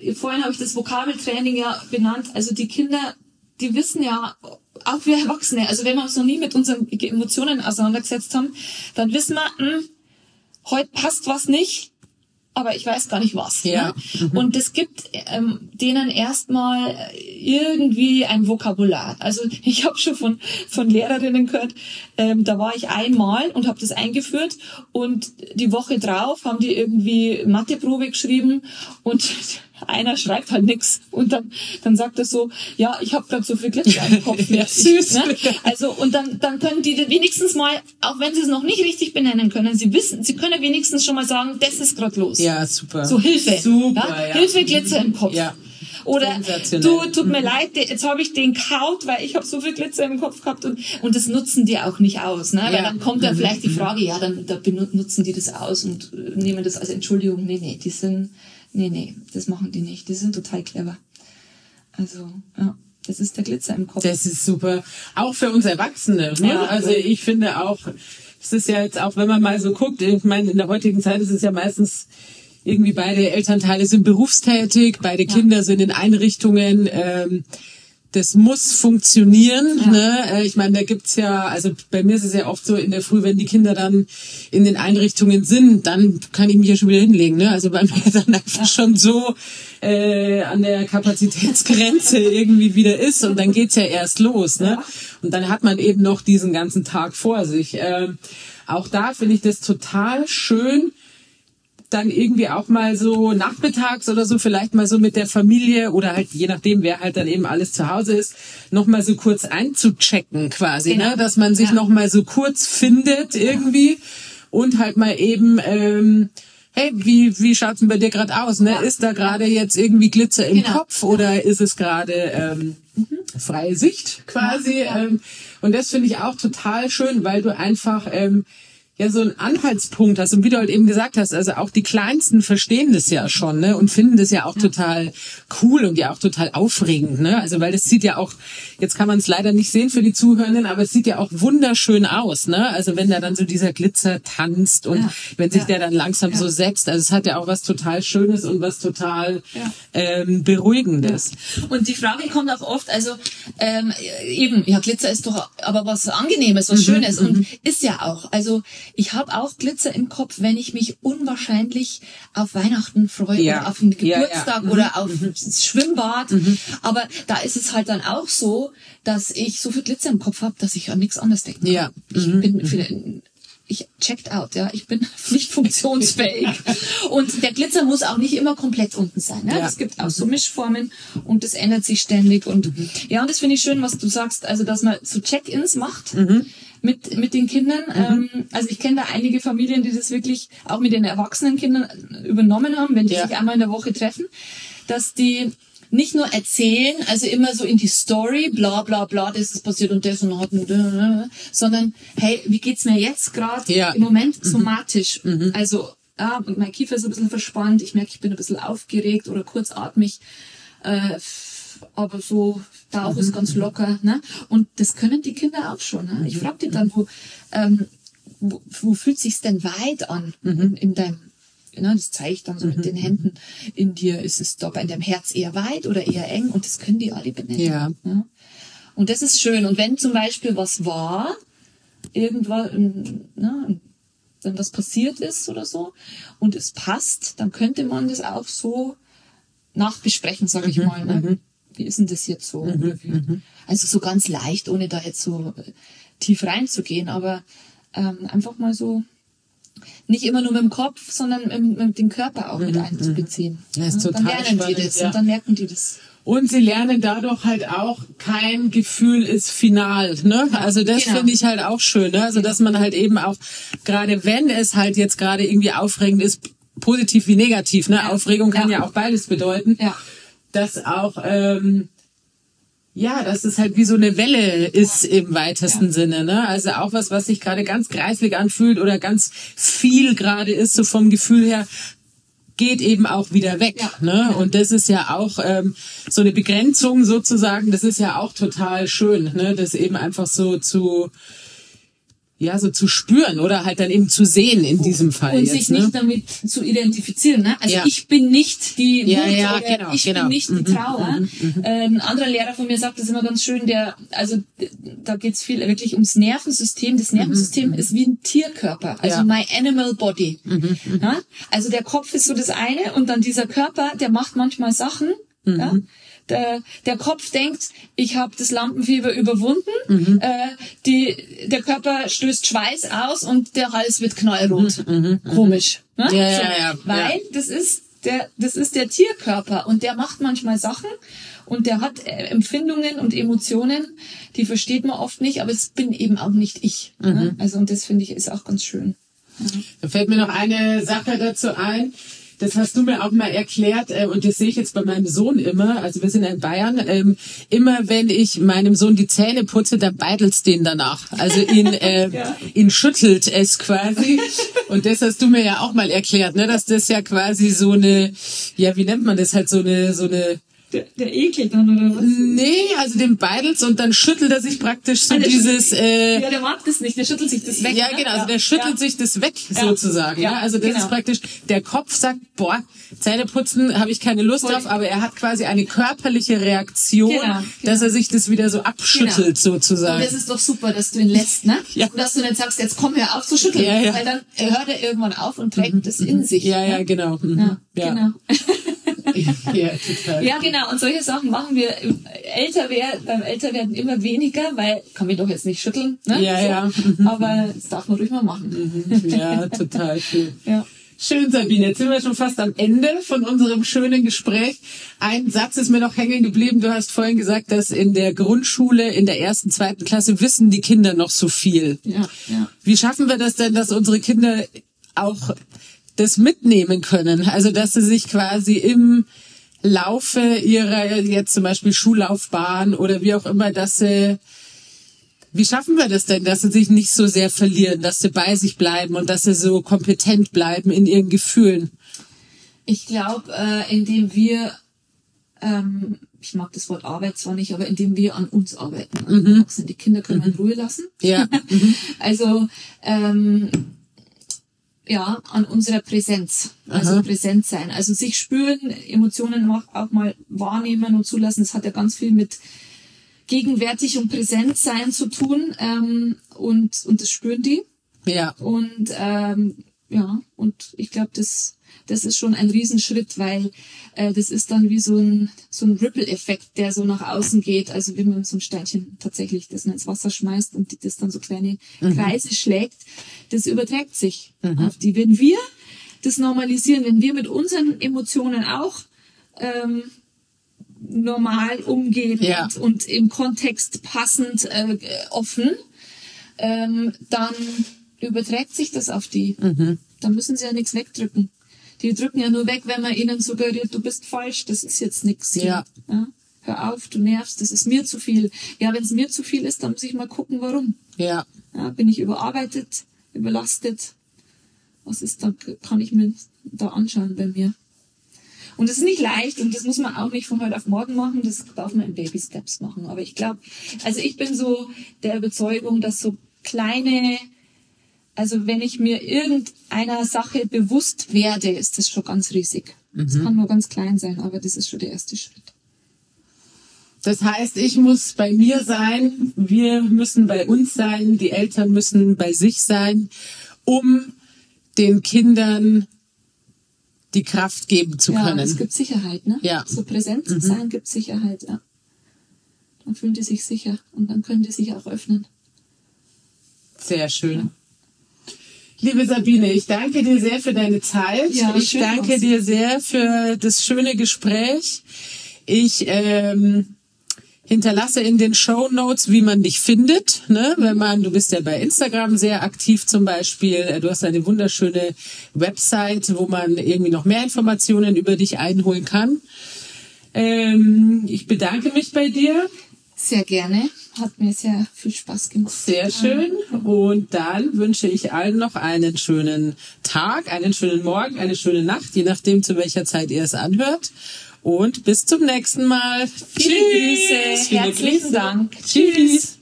E: äh, vorhin habe ich das Vokabeltraining ja benannt. Also die Kinder, die wissen ja, auch wir Erwachsene, also wenn wir uns noch nie mit unseren Emotionen auseinandergesetzt haben, dann wissen wir, hm, heute passt was nicht, aber ich weiß gar nicht was.
D: Ja.
E: Ne? Und es gibt ähm, denen erstmal irgendwie ein Vokabular. Also ich habe schon von von Lehrerinnen gehört, ähm, da war ich einmal und habe das eingeführt und die Woche drauf haben die irgendwie Matheprobe geschrieben und einer schreibt halt nix und dann dann sagt er so, ja, ich habe gerade so viel Glitzer im Kopf.
D: Ja, süß.
E: Ne? Also und dann dann können die wenigstens mal, auch wenn sie es noch nicht richtig benennen können, sie wissen, sie können wenigstens schon mal sagen, das ist gerade los.
D: Ja, super.
E: So Hilfe.
D: Super,
E: ja?
D: ja.
E: Hilfe, Glitzer im Kopf.
D: Ja.
E: Oder.
D: Mhm.
E: du, tut mir leid, jetzt habe ich den kaut, weil ich habe so viel Glitzer im Kopf gehabt und, und das nutzen die auch nicht aus. Ne? Weil
D: Ja. Mhm.
E: dann kommt dann vielleicht die Frage, ja, dann da benutzen die das aus und äh, nehmen das als Entschuldigung. Nee, nee, die sind, nee, nee, das machen die nicht. Die sind total clever. Also, ja, das ist der Glitzer im Kopf.
D: Das ist super. Auch für uns Erwachsene. Ne?
E: Ja.
D: Also ich finde auch, es ist ja jetzt auch, wenn man mal so guckt, ich meine, in der heutigen Zeit ist es ja meistens irgendwie beide Elternteile sind berufstätig, beide Kinder sind in Einrichtungen. Ähm, das muss funktionieren.
E: Ja.
D: Ne? Äh, Ich meine, da gibt's ja, also bei mir ist es ja oft so in der Früh, wenn die Kinder dann in den Einrichtungen sind, dann kann ich mich ja schon wieder hinlegen. Ne? Also bei mir dann einfach schon so äh, an der Kapazitätsgrenze irgendwie wieder ist und dann geht's ja erst los. Ne? Und dann hat man eben noch diesen ganzen Tag vor sich. Ähm, auch da finde ich das total schön, dann irgendwie auch mal so nachmittags oder so vielleicht mal so mit der Familie oder halt je nachdem, wer halt dann eben alles zu Hause ist, noch mal so kurz einzuchecken quasi,
E: Genau.
D: ne? dass man sich
E: Ja.
D: noch mal so kurz findet irgendwie und halt mal eben ähm, Hey, wie, wie schaut's denn bei dir gerade aus? Ne?
E: Ja.
D: Ist da gerade jetzt irgendwie Glitzer im
E: Genau.
D: Kopf oder ist es gerade ähm, freie Sicht quasi? Ähm, und das finde ich auch total schön, weil du einfach ähm, ja so einen Anhaltspunkt hast und wie du halt eben gesagt hast, also auch die Kleinsten verstehen das ja schon ne und finden das ja auch total cool und ja auch total aufregend, ne? Also weil das sieht ja auch, jetzt kann man es leider nicht sehen für die Zuhörenden, aber es sieht ja auch wunderschön aus, ne? Also wenn da dann so dieser Glitzer tanzt und
E: Ja.
D: wenn sich
E: Ja.
D: der dann langsam
E: Ja.
D: so setzt, also es hat ja auch was total Schönes und was total
E: Ja.
D: ähm, Beruhigendes.
E: Und die Frage kommt auch oft, also ähm, eben, ja, Glitzer ist doch aber was Angenehmes, was Schönes und ist ja auch. Also ich habe auch Glitzer im Kopf, wenn ich mich unwahrscheinlich auf Weihnachten freue
D: Ja.
E: oder auf einen
D: Ja, ja.
E: Geburtstag oder auf das Schwimmbad. Aber da ist es halt dann auch so, dass ich so viel Glitzer im Kopf habe, dass ich an nichts anderes denken kann.
D: Ja.
E: Ich bin für, ich checked out, ja. Ich bin nicht funktionsfähig. und der Glitzer muss auch nicht immer komplett unten sein. Ne?
D: Ja.
E: Es gibt auch so Mischformen und das ändert sich ständig. Und ja, und das finde ich schön, was du sagst, also dass man so Check-ins macht. Mit, mit den Kindern. Ähm, also ich kenne da einige Familien, die das wirklich auch mit den erwachsenen Kindern übernommen haben, wenn die
D: Ja.
E: sich einmal in der Woche treffen, dass die nicht nur erzählen, also immer so in die Story, bla bla bla, das ist passiert und das und hat und, äh, sondern hey, wie geht's mir jetzt gerade
D: Ja.
E: im Moment somatisch? Also ja, und mein Kiefer ist ein bisschen verspannt, ich merke, ich bin ein bisschen aufgeregt oder kurzatmig, äh, aber so Bauch ist ganz locker, ne? Und das können die Kinder auch schon. Ne? Ich frage die dann, wo, ähm, wo, wo fühlt sich's denn weit an in, in deinem Ne, das zeige ich dann so mit den Händen in dir. Ist es da bei deinem Herz eher weit oder eher eng? Und das können die alle benennen.
D: Ja.
E: Und das ist schön. Und wenn zum Beispiel was war, irgendwas, ne, wenn was passiert ist oder so, und es passt, dann könnte man das auch so nachbesprechen, sage ich mal. Ne? Wie ist denn das jetzt so? Oder wie? Also so ganz leicht, ohne da jetzt so äh, tief reinzugehen, aber ähm, einfach mal so nicht immer nur mit dem Kopf, sondern mit, mit dem Körper auch mit einzubeziehen.
D: Das ist
E: Ja, dann
D: total
E: lernen
D: spannend,
E: die das
D: ja.
E: und dann merken die das.
D: Und sie lernen dadurch halt auch, kein Gefühl ist final. Ne? Also das
E: genau.
D: finde ich halt auch schön. Ne? Also dass man halt eben auch, gerade wenn es halt jetzt gerade irgendwie aufregend ist, positiv wie negativ, ne? Aufregung kann
E: Ja.
D: ja. auch beides bedeuten,
E: Ja.
D: Dass auch ähm, ja, dass es halt wie so eine Welle ist im weitesten Sinne, ne? Also auch was, was sich gerade ganz greiflich anfühlt oder ganz viel gerade ist, so vom Gefühl her, geht eben auch wieder weg.
E: Ja.
D: Ne? Und das ist ja auch ähm, so eine Begrenzung sozusagen, das ist ja auch total schön, ne? das eben einfach so zu ja, so zu spüren oder halt dann eben zu sehen in diesem Fall
E: und
D: jetzt.
E: sich
D: ne?
E: nicht damit zu identifizieren. Ne? Also
D: Ja.
E: ich bin nicht die Wut
D: Ja, ja, genau,
E: ich
D: genau.
E: bin nicht die Trauer. Äh, ein anderer Lehrer von mir sagt das immer ganz schön, der, also da geht's viel wirklich ums Nervensystem. Das Nervensystem ist wie ein Tierkörper, also my animal body. Ja? Also der Kopf ist so das eine und dann dieser Körper, der macht manchmal Sachen. Ja? Der, der Kopf denkt, ich habe das Lampenfieber überwunden, äh, die, der Körper stößt Schweiß aus und der Hals wird knallrot. Komisch. Ne?
D: Ja, ja, ja,
E: Weil
D: ja.
E: das ist der, das ist der Tierkörper und der macht manchmal Sachen und der hat äh, Empfindungen und Emotionen, die versteht man oft nicht, aber es bin eben auch nicht ich. Ne? Also und das finde ich ist auch ganz schön.
D: Da fällt mir noch eine Sache dazu ein. Das hast du mir auch mal erklärt äh, und das sehe ich jetzt bei meinem Sohn immer. Also wir sind in Bayern. Ähm, immer wenn ich meinem Sohn die Zähne putze, dann beidelt's den danach. Also ihn, äh,
E: Ja.
D: ihn schüttelt es quasi. Und das hast du mir ja auch mal erklärt, ne, dass das ja quasi so eine, ja, wie nennt man das halt so eine, so eine
E: Der, der ekelt dann oder was?
D: Nee, also den beidels und dann schüttelt er sich praktisch so
E: Ah,
D: dieses äh,
E: Ja, der mag das nicht, der schüttelt sich das weg.
D: ja,
E: ne?
D: genau, also der schüttelt
E: ja.
D: sich das weg
E: Ja.
D: sozusagen.
E: Ja,
D: Ja. Also das
E: genau.
D: ist praktisch, der Kopf sagt, boah, Zähne putzen habe ich keine Lust
E: Voll.
D: drauf, aber er hat quasi eine körperliche Reaktion,
E: Genau, genau.
D: dass er sich das wieder so abschüttelt
E: Genau.
D: sozusagen.
E: Und das ist doch super, dass du ihn lässt, ne?
D: Ja.
E: Und dass du nicht sagst, jetzt komm hör auf zu schütteln,
D: Ja, ja.
E: weil dann hört er irgendwann auf und trägt das in sich.
D: ja, ja,
E: ne?
D: genau. Mhm.
E: Ja,
D: ja.
E: genau.
D: ja, total.
E: Ja, genau. Und solche Sachen machen wir älter werden, beim Älterwerden immer weniger, weil kann mich doch jetzt nicht schütteln. Ne?
D: Ja, ja. Mhm.
E: Aber das darf man ruhig mal machen.
D: ja, total schön.
E: Ja.
D: Schön, Sabine. Jetzt sind wir schon fast am Ende von unserem schönen Gespräch. Ein Satz ist mir noch hängen geblieben. Du hast vorhin gesagt, dass in der Grundschule, in der ersten, zweiten Klasse wissen die Kinder noch so viel.
E: Ja, ja.
D: Wie schaffen wir das denn, dass unsere Kinder auch das mitnehmen können? Also, dass sie sich quasi im Laufe ihrer jetzt zum Beispiel Schullaufbahn oder wie auch immer, dass sie wie schaffen wir das denn, dass sie sich nicht so sehr verlieren, dass sie bei sich bleiben und dass sie so kompetent bleiben in ihren Gefühlen?
E: Ich glaube, äh, indem wir, ähm, ich mag das Wort Arbeit zwar nicht, aber indem wir an uns arbeiten. Mhm. Die Kinder können wir in Ruhe lassen.
D: Ja.
E: also ähm, ja, an unserer Präsenz. Also
D: Aha.
E: präsent sein. Also sich spüren, Emotionen auch mal wahrnehmen und zulassen. Das hat ja ganz viel mit gegenwärtig und präsent sein zu tun. Ähm, und, und das spüren die.
D: Ja.
E: Und ähm, ja, und ich glaube, das, das ist schon ein Riesenschritt, weil äh, das ist dann wie so ein, so ein Ripple-Effekt, der so nach außen geht. Also wie man so ein Steinchen tatsächlich das ins Wasser schmeißt und das dann so kleine Kreise schlägt. Das überträgt sich auf die. Wenn wir das normalisieren, wenn wir mit unseren Emotionen auch ähm, normal umgehen
D: Ja.
E: und, und im Kontext passend äh, offen, ähm, dann überträgt sich das auf die. Dann müssen sie ja nichts wegdrücken. Die drücken ja nur weg, wenn man ihnen suggeriert, du bist falsch, das ist jetzt nichts.
D: Ja.
E: ja. Hör auf, du nervst, das ist mir zu viel. Ja, wenn es mir zu viel ist, dann muss ich mal gucken, warum.
D: Ja.
E: Ja, bin ich überarbeitet, überlastet? Was ist da, kann ich mir da anschauen bei mir? Und das ist nicht leicht und das muss man auch nicht von heute auf morgen machen, das darf man in Baby Steps machen. Aber ich glaube, also ich bin so der Überzeugung, dass so kleine, also wenn ich mir irgendeiner Sache bewusst werde, ist das schon ganz riesig. Das kann nur ganz klein sein, aber das ist schon der erste Schritt.
D: Das heißt, ich muss bei mir sein, wir müssen bei uns sein, die Eltern müssen bei sich sein, um den Kindern die Kraft geben zu
E: ja,
D: können.
E: es gibt Sicherheit, ne?
D: Ja. Mhm.
E: So präsent zu sein gibt Sicherheit, ja. Dann fühlen die sich sicher und dann können die sich auch öffnen.
D: Sehr schön. Liebe Sabine, ich danke dir sehr für deine Zeit.
E: Ja,
D: ich danke
E: war's.
D: dir sehr für das schöne Gespräch. Ich ähm, hinterlasse in den Show Notes, wie man dich findet. Ne? Wenn man, du bist ja bei Instagram sehr aktiv zum Beispiel. Äh, Du hast eine wunderschöne Website, wo man irgendwie noch mehr Informationen über dich einholen kann. Ähm, ich bedanke mich bei dir.
E: Sehr gerne. Hat mir sehr viel Spaß gemacht.
D: Sehr schön. Und dann wünsche ich allen noch einen schönen Tag, einen schönen Morgen, eine schöne Nacht, je nachdem, zu welcher Zeit ihr es anhört. Und bis zum nächsten Mal.
E: Viele Grüße.
D: Viele
E: Herzlichen
D: Grüße.
E: Dank.
D: Tschüss.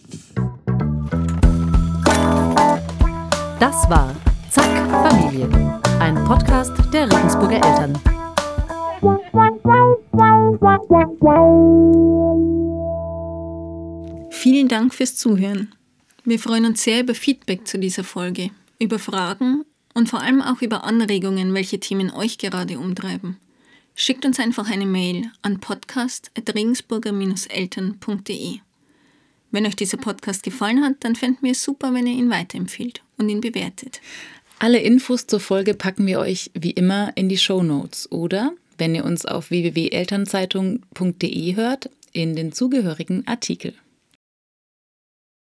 A: Das war Zack Familie, ein Podcast der Regensburger Eltern.
B: Vielen Dank fürs Zuhören. Wir freuen uns sehr über Feedback zu dieser Folge, über Fragen und vor allem auch über Anregungen, welche Themen euch gerade umtreiben. Schickt uns einfach eine Mail an podcast.regensburger-eltern.de. Wenn euch dieser Podcast gefallen hat, dann fänden wir es super, wenn ihr ihn weiterempfehlt und ihn bewertet.
F: Alle Infos zur Folge packen wir euch wie immer in die Show Notes oder, wenn ihr uns auf www.elternzeitung.de hört, in den zugehörigen Artikel.